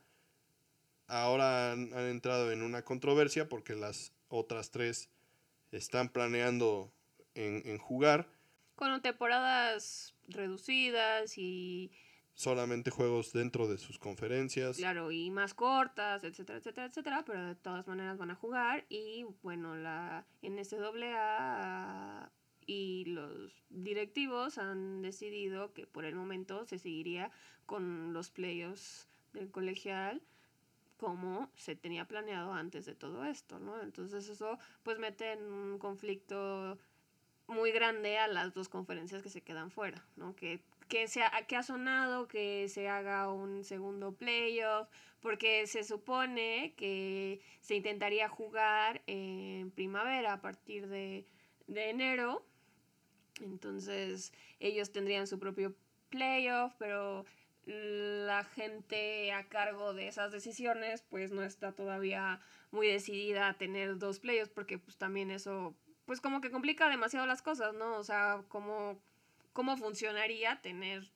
ahora han, entrado en una controversia porque las otras tres están planeando en, en jugar. Con temporadas reducidas y... Solamente juegos dentro de sus conferencias. Claro, y más cortas, etcétera, etcétera, etcétera, pero de todas maneras van a jugar y bueno, la NCAA y los directivos han decidido que por el momento se seguiría con los playoffs del colegial como se tenía planeado antes de todo esto, ¿no? Entonces eso pues mete en un conflicto muy grande a las dos conferencias que se quedan fuera, ¿no? Que, que, se ha, que ha sonado que se haga un segundo playoff, porque se supone que se intentaría jugar en primavera a partir de, de enero entonces ellos tendrían su propio playoff, pero la gente a cargo de esas decisiones pues no está todavía muy decidida a tener dos playoffs porque pues también eso pues como que complica demasiado las cosas, ¿no? O sea, cómo, cómo funcionaría tener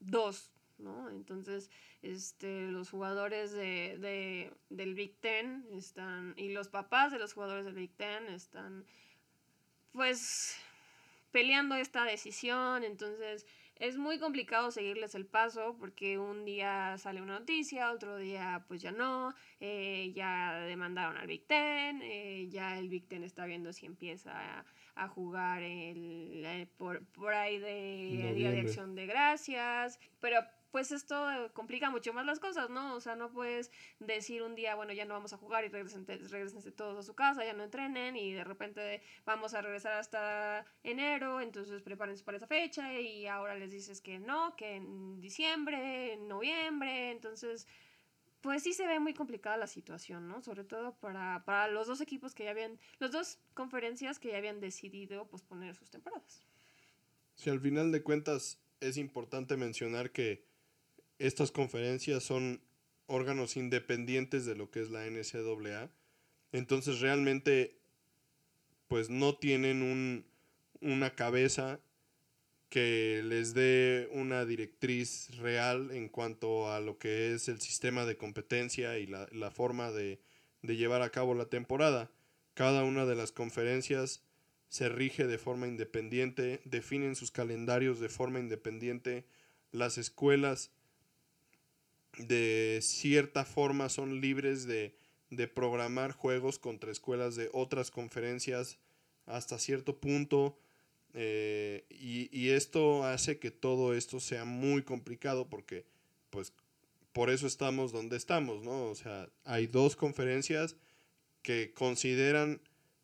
dos, ¿no? Entonces, este, los jugadores de, de, del Big Ten están, y los papás de los jugadores del Big Ten están, pues, peleando esta decisión, entonces es muy complicado seguirles el paso porque un día sale una noticia, otro día pues ya no, eh, ya demandaron al Big Ten, eh, ya el Big Ten está viendo si empieza a, a jugar el, el, por, por ahí de Día de Acción de Gracias, pero pues esto complica mucho más las cosas, ¿no? O sea, no puedes decir un día, bueno, ya no vamos a jugar y regresen, todos a su casa, ya no entrenen y de repente vamos a regresar hasta enero, entonces prepárense para esa fecha y ahora les dices que no, que en diciembre, en noviembre, entonces pues sí se ve muy complicada la situación, ¿no? Sobre todo para, para los dos equipos que ya habían, las dos conferencias que ya habían decidido posponer sus temporadas. Si al final de cuentas es importante mencionar que estas conferencias son órganos independientes de lo que es la NCAA. Entonces realmente pues no tienen un, una cabeza que les dé una directriz real en cuanto a lo que es el sistema de competencia y la, la forma de, de llevar a cabo la temporada. Cada una de las conferencias se rige de forma independiente, definen sus calendarios de forma independiente, las escuelas de cierta forma son libres de, de programar juegos contra escuelas de otras conferencias hasta cierto punto. eh, y, y esto hace que todo esto sea muy complicado porque, pues, por eso estamos donde estamos, ¿no? O sea, hay dos conferencias que consideran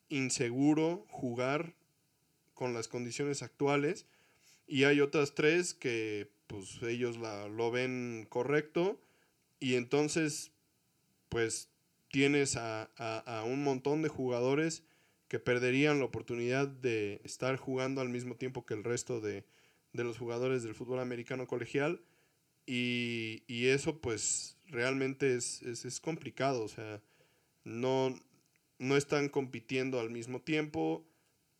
inseguro jugar con las condiciones actuales y hay otras tres que pues ellos la, lo ven correcto y entonces pues tienes a, a- a un montón de jugadores que perderían la oportunidad de estar jugando al mismo tiempo que el resto de, de los jugadores del fútbol americano colegial y, y eso pues realmente es, es, es complicado, o sea, no, no están compitiendo al mismo tiempo.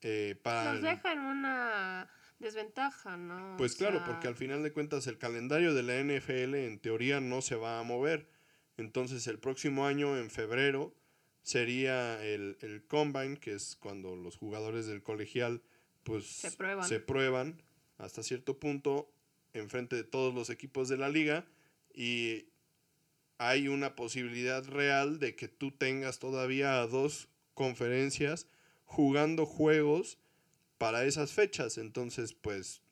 eh, para Nos el- deja en una desventaja, ¿no? O pues claro, sea, porque al final de cuentas el calendario de la NFL en teoría no se va a mover. Entonces el próximo año, en febrero, sería el, el combine, que es cuando los jugadores del colegial pues Se prueban. se prueban hasta cierto punto en frente de todos los equipos de la liga y hay una posibilidad real de que tú tengas todavía a dos conferencias jugando juegos para esas fechas. Entonces, pues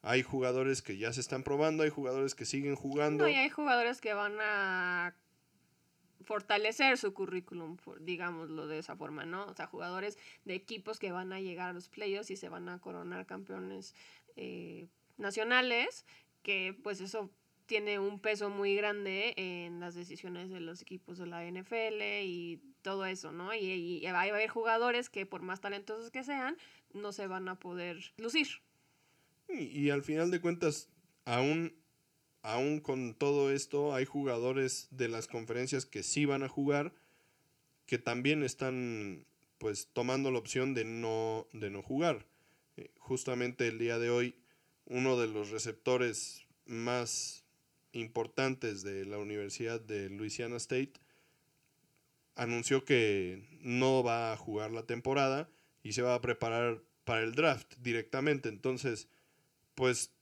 hay jugadores que ya se están probando, hay jugadores que siguen jugando. No, y hay jugadores que van a fortalecer su currículum, digámoslo de esa forma, ¿no? O sea, jugadores de equipos que van a llegar a los playoffs y se van a coronar campeones eh, nacionales, que pues eso tiene un peso muy grande en las decisiones de los equipos de la NFL y todo eso, ¿no? Y, y va a haber jugadores que por más talentosos que sean, no se van a poder lucir. Y, y al final de cuentas, aún, aún con todo esto, hay jugadores de las conferencias que sí van a jugar, que también están pues tomando la opción de no, de no jugar. Eh, justamente el día de hoy, uno de los receptores más importantes de la Universidad de Louisiana State anunció que no va a jugar la temporada y se va a preparar para el draft directamente. Entonces, pues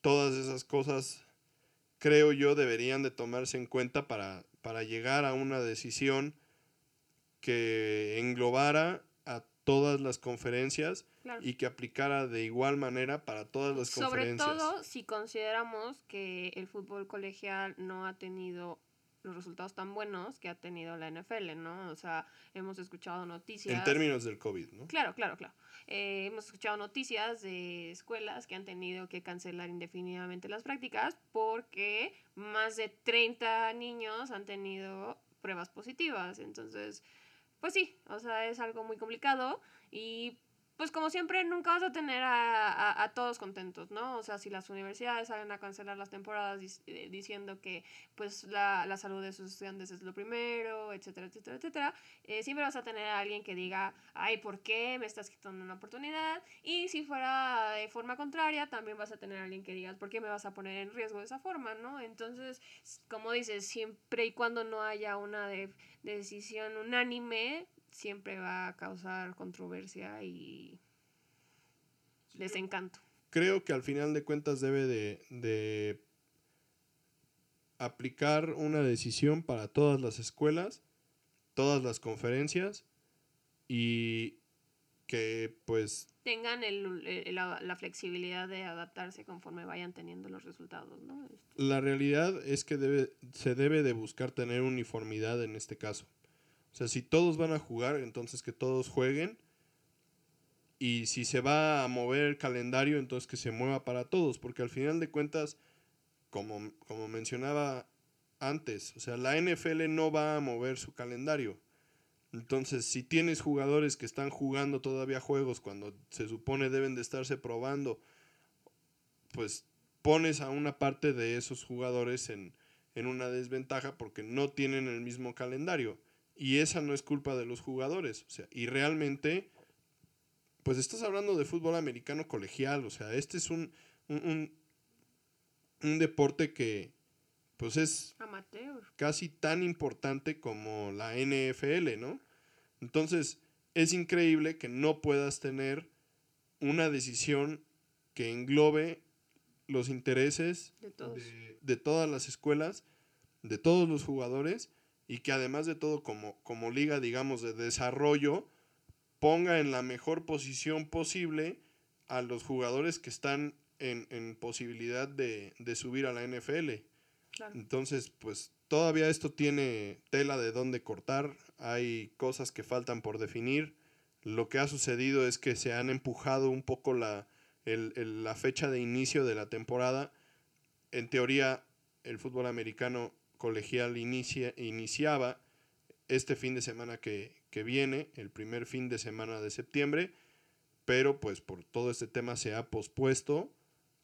todas esas cosas creo yo deberían de tomarse en cuenta para, para llegar a una decisión que englobara a todas las conferencias Claro. y que aplicara de igual manera para todas las Sobre conferencias. todo si consideramos que el fútbol colegial no ha tenido los resultados tan buenos que ha tenido la NFL, ¿no? O sea, hemos escuchado noticias. en términos del COVID, ¿no? Claro, claro, claro. Eh, hemos escuchado noticias de escuelas que han tenido que cancelar indefinidamente las prácticas porque más de 30 niños han tenido pruebas positivas. Entonces, pues sí, o sea, es algo muy complicado y pues como siempre nunca vas a tener a, a- a todos contentos, ¿no? O sea, si las universidades salen a cancelar las temporadas eh, diciendo que pues la, la salud de sus estudiantes es lo primero, etcétera, etcétera, etcétera, eh, siempre vas a tener a alguien que diga, ay, ¿por qué me estás quitando una oportunidad? Y si fuera de forma contraria, también vas a tener a alguien que diga, ¿por qué me vas a poner en riesgo de esa forma, no? Entonces, como dices, siempre y cuando no haya una de- decisión unánime, siempre va a causar controversia y desencanto. Creo que al final de cuentas debe de, de aplicar una decisión para todas las escuelas, todas las conferencias y que pues Tengan el- el- la, la flexibilidad de adaptarse conforme vayan teniendo los resultados, ¿no? la realidad es que debe, se debe de buscar tener uniformidad en este caso. O sea, si todos van a jugar, entonces que todos jueguen. Y si se va a mover el calendario, entonces que se mueva para todos. Porque al final de cuentas, como, como mencionaba antes, o sea, la NFL no va a mover su calendario. Entonces, si tienes jugadores que están jugando todavía juegos cuando se supone deben de estarse probando, pues pones a una parte de esos jugadores en, en una desventaja porque no tienen el mismo calendario. Y esa no es culpa de los jugadores. O sea, y realmente, pues estás hablando de fútbol americano colegial. O sea, este es un, un, un, un deporte que, pues es Amateur. casi tan importante como la NFL, ¿no? Entonces, es increíble que no puedas tener una decisión que englobe los intereses De todos. de, de todas las escuelas de todos los jugadores y que además de todo como, como liga, digamos, de desarrollo, ponga en la mejor posición posible a los jugadores que están en, en posibilidad de, de, subir a la NFL. Entonces, pues todavía esto tiene tela de dónde cortar, hay cosas que faltan por definir. Lo que ha sucedido es que se han empujado un poco la, el, el, la fecha de inicio de la temporada. En teoría, el fútbol americano colegial inicia, iniciaba este fin de semana que viene, el primer fin de semana de septiembre, pero pues por todo este tema se ha pospuesto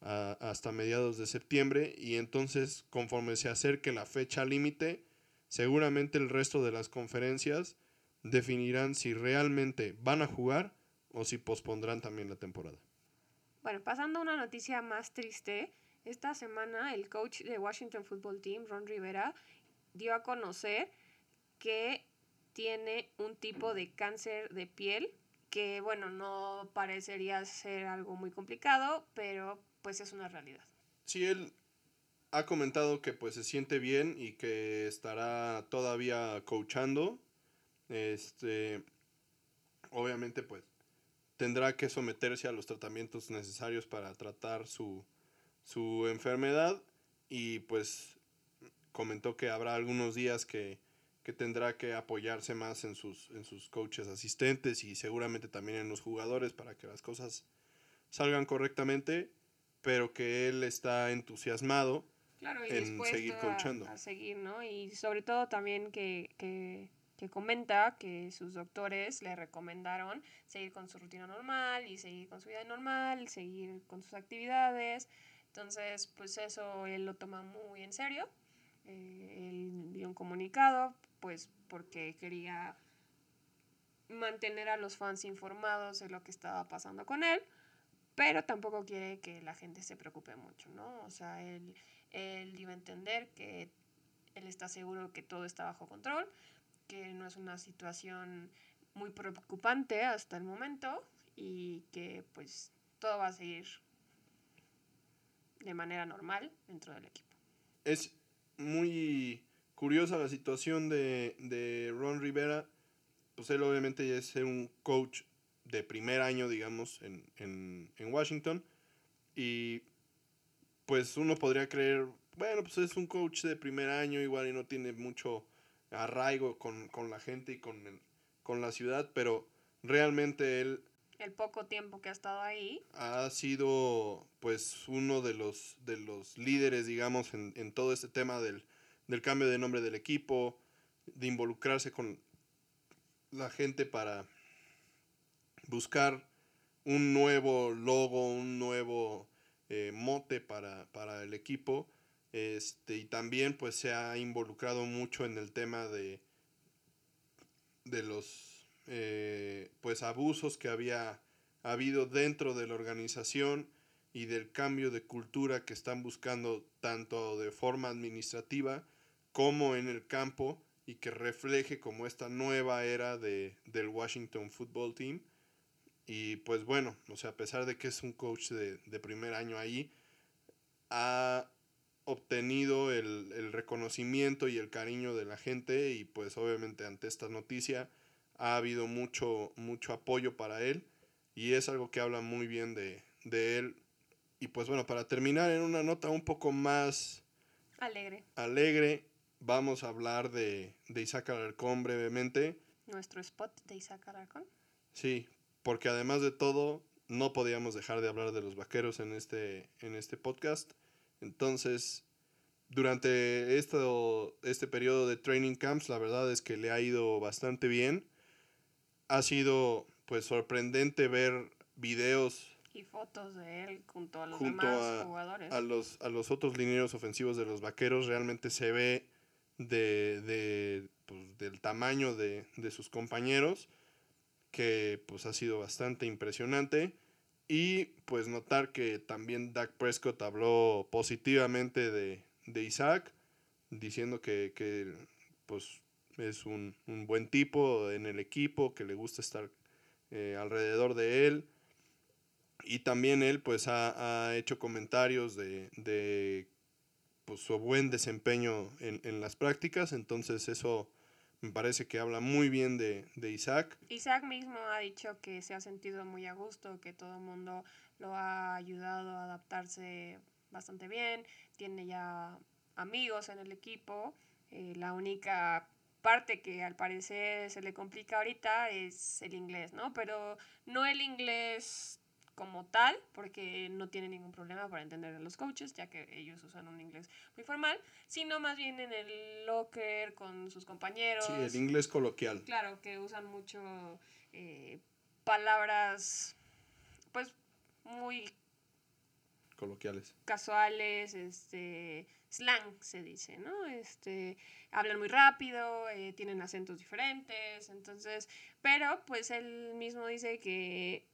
hasta mediados de septiembre y entonces conforme se acerque la fecha límite, seguramente el resto de las conferencias definirán si realmente van a jugar o si pospondrán también la temporada. Bueno, pasando a una noticia más triste, esta semana el coach de Washington Football Team, Ron Rivera, dio a conocer que tiene un tipo de cáncer de piel que, bueno, no parecería ser algo muy complicado, pero pues es una realidad. Sí, él ha comentado que pues se siente bien y que estará todavía coachando. Este, obviamente pues tendrá que someterse a los tratamientos necesarios para tratar su, su enfermedad y pues comentó que habrá algunos días que, que, tendrá que apoyarse más en sus, en sus coaches asistentes y seguramente también en los jugadores para que las cosas salgan correctamente pero que él está entusiasmado en seguir coachando. A, seguir, ¿no? Y sobre todo también que, que, que, comenta que sus doctores le recomendaron seguir con su rutina normal y seguir con su vida normal, seguir con sus actividades. Entonces, pues eso él lo toma muy en serio. Eh, él dio un comunicado, pues porque quería mantener a los fans informados de lo que estaba pasando con él pero tampoco quiere que la gente se preocupe mucho, ¿no? O sea, él, él dio a entender que él está seguro que todo está bajo control, que no es una situación muy preocupante hasta el momento y que pues todo va a seguir de manera normal dentro del equipo. Es muy curiosa la situación de, de Ron Rivera, pues él obviamente ya es un coach de primer año, digamos, en, en, en, Washington. Y pues uno podría creer, bueno, pues es un coach de primer año, igual y no tiene mucho arraigo con, con la gente y con, con la ciudad, pero realmente él... El poco tiempo que ha estado ahí. Ha sido pues uno de los, de los líderes, digamos, en, en todo este tema del, del cambio de nombre del equipo, de involucrarse con la gente para buscar un nuevo logo, un nuevo eh, mote para, para, el equipo. Este, y también pues se ha involucrado mucho en el tema de, de los eh, pues abusos que había habido dentro de la organización y del cambio de cultura que están buscando tanto de forma administrativa como en el campo y que refleje como esta nueva era de, del Washington Football Team. Y pues bueno, o sea, a pesar de que es un coach de, primer año ahí, ha obtenido el, reconocimiento y el cariño de la gente y pues obviamente ante esta noticia ha habido mucho, mucho apoyo para él y es algo que habla muy bien de, él. Y pues bueno, para terminar en una nota un poco más alegre, alegre vamos a hablar de, de Isaac Alarcón brevemente. Nuestro spot de Isaac Alarcón. Sí, porque además de todo, no podíamos dejar de hablar de los vaqueros en este, en este podcast. Entonces, durante esto, este periodo de training camps, la verdad es que le ha ido bastante bien. Ha sido pues sorprendente ver videos y fotos de él junto a los demás jugadores. A los, a los otros lineros ofensivos de los vaqueros realmente se ve de, de pues, del tamaño de, de sus compañeros que pues ha sido bastante impresionante. Y pues notar que también Dak Prescott habló positivamente de, Isaac, diciendo que, pues es un, buen tipo en el equipo, que le gusta estar eh, alrededor de él. Y también él pues ha, hecho comentarios de, pues, su buen desempeño en, en las prácticas. Entonces eso me parece que habla muy bien de, de, Isaac. Isaac mismo ha dicho que se ha sentido muy a gusto, que todo el mundo lo ha ayudado a adaptarse bastante bien, tiene ya amigos en el equipo. Eh, la única parte que al parecer se le complica ahorita es el inglés, ¿no? Pero no el inglés como tal, porque no tiene ningún problema para entender a los coaches, ya que ellos usan un inglés muy formal, sino más bien en el locker con sus compañeros. Sí, el inglés coloquial. Claro, que usan mucho eh, palabras, pues, muy coloquiales. Casuales, este, slang se dice, ¿no? Este, hablan muy rápido, eh, tienen acentos diferentes, entonces, pero pues él mismo dice que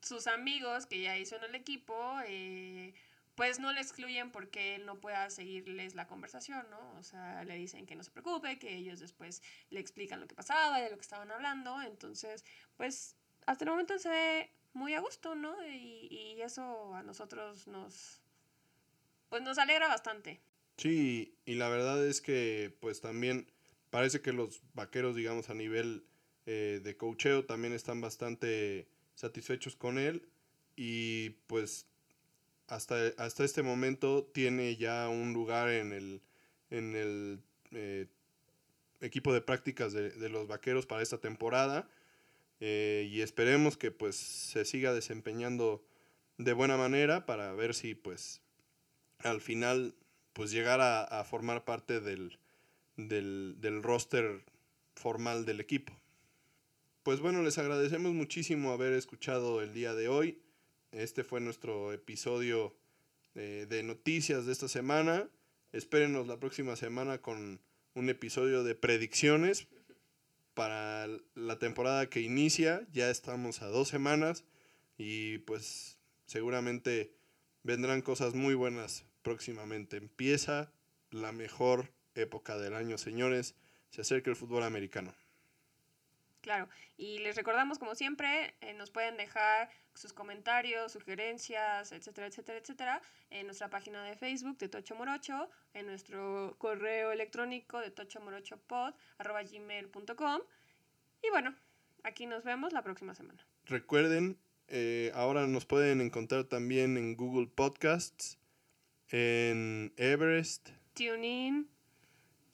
sus amigos que ya hizo en el equipo, eh, pues no le excluyen porque él no pueda seguirles la conversación, ¿no? O sea, le dicen que no se preocupe, que ellos después le explican lo que pasaba, de lo que estaban hablando. Entonces, pues hasta el momento se ve muy a gusto, ¿no? Y, y eso a nosotros nos, pues nos alegra bastante. Sí, y la verdad es que pues también parece que los vaqueros, digamos, a nivel eh, de cocheo también están bastante satisfechos con él y pues hasta, hasta este momento tiene ya un lugar en el, en el eh, equipo de prácticas de, los vaqueros para esta temporada eh, y esperemos que pues se siga desempeñando de buena manera para ver si pues al final pues llegar a, formar parte del, del, del roster formal del equipo. Pues bueno, les agradecemos muchísimo haber escuchado el día de hoy. Este fue nuestro episodio eh, de noticias de esta semana. Espérenos la próxima semana con un episodio de predicciones para la temporada que inicia. Ya estamos a dos semanas y pues seguramente vendrán cosas muy buenas próximamente. Empieza la mejor época del año, señores. Se acerca el fútbol americano. Claro, y les recordamos como siempre, eh, nos pueden dejar sus comentarios, sugerencias, etcétera, etcétera, etcétera, en nuestra página de Facebook de Tocho Morocho, en nuestro correo electrónico de tochomorochopod.gmail.com y bueno, aquí nos vemos la próxima semana. Recuerden, eh, ahora nos pueden encontrar también en Google Podcasts, en Everest, TuneIn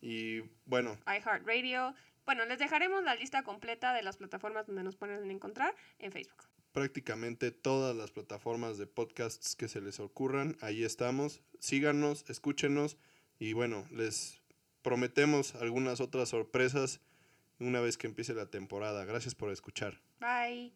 y bueno, iHeartRadio. Bueno, les dejaremos la lista completa de las plataformas donde nos pueden encontrar en Facebook. Prácticamente todas las plataformas de podcasts que se les ocurran, ahí estamos. Síganos, escúchenos y bueno, les prometemos algunas otras sorpresas una vez que empiece la temporada. Gracias por escuchar. Bye.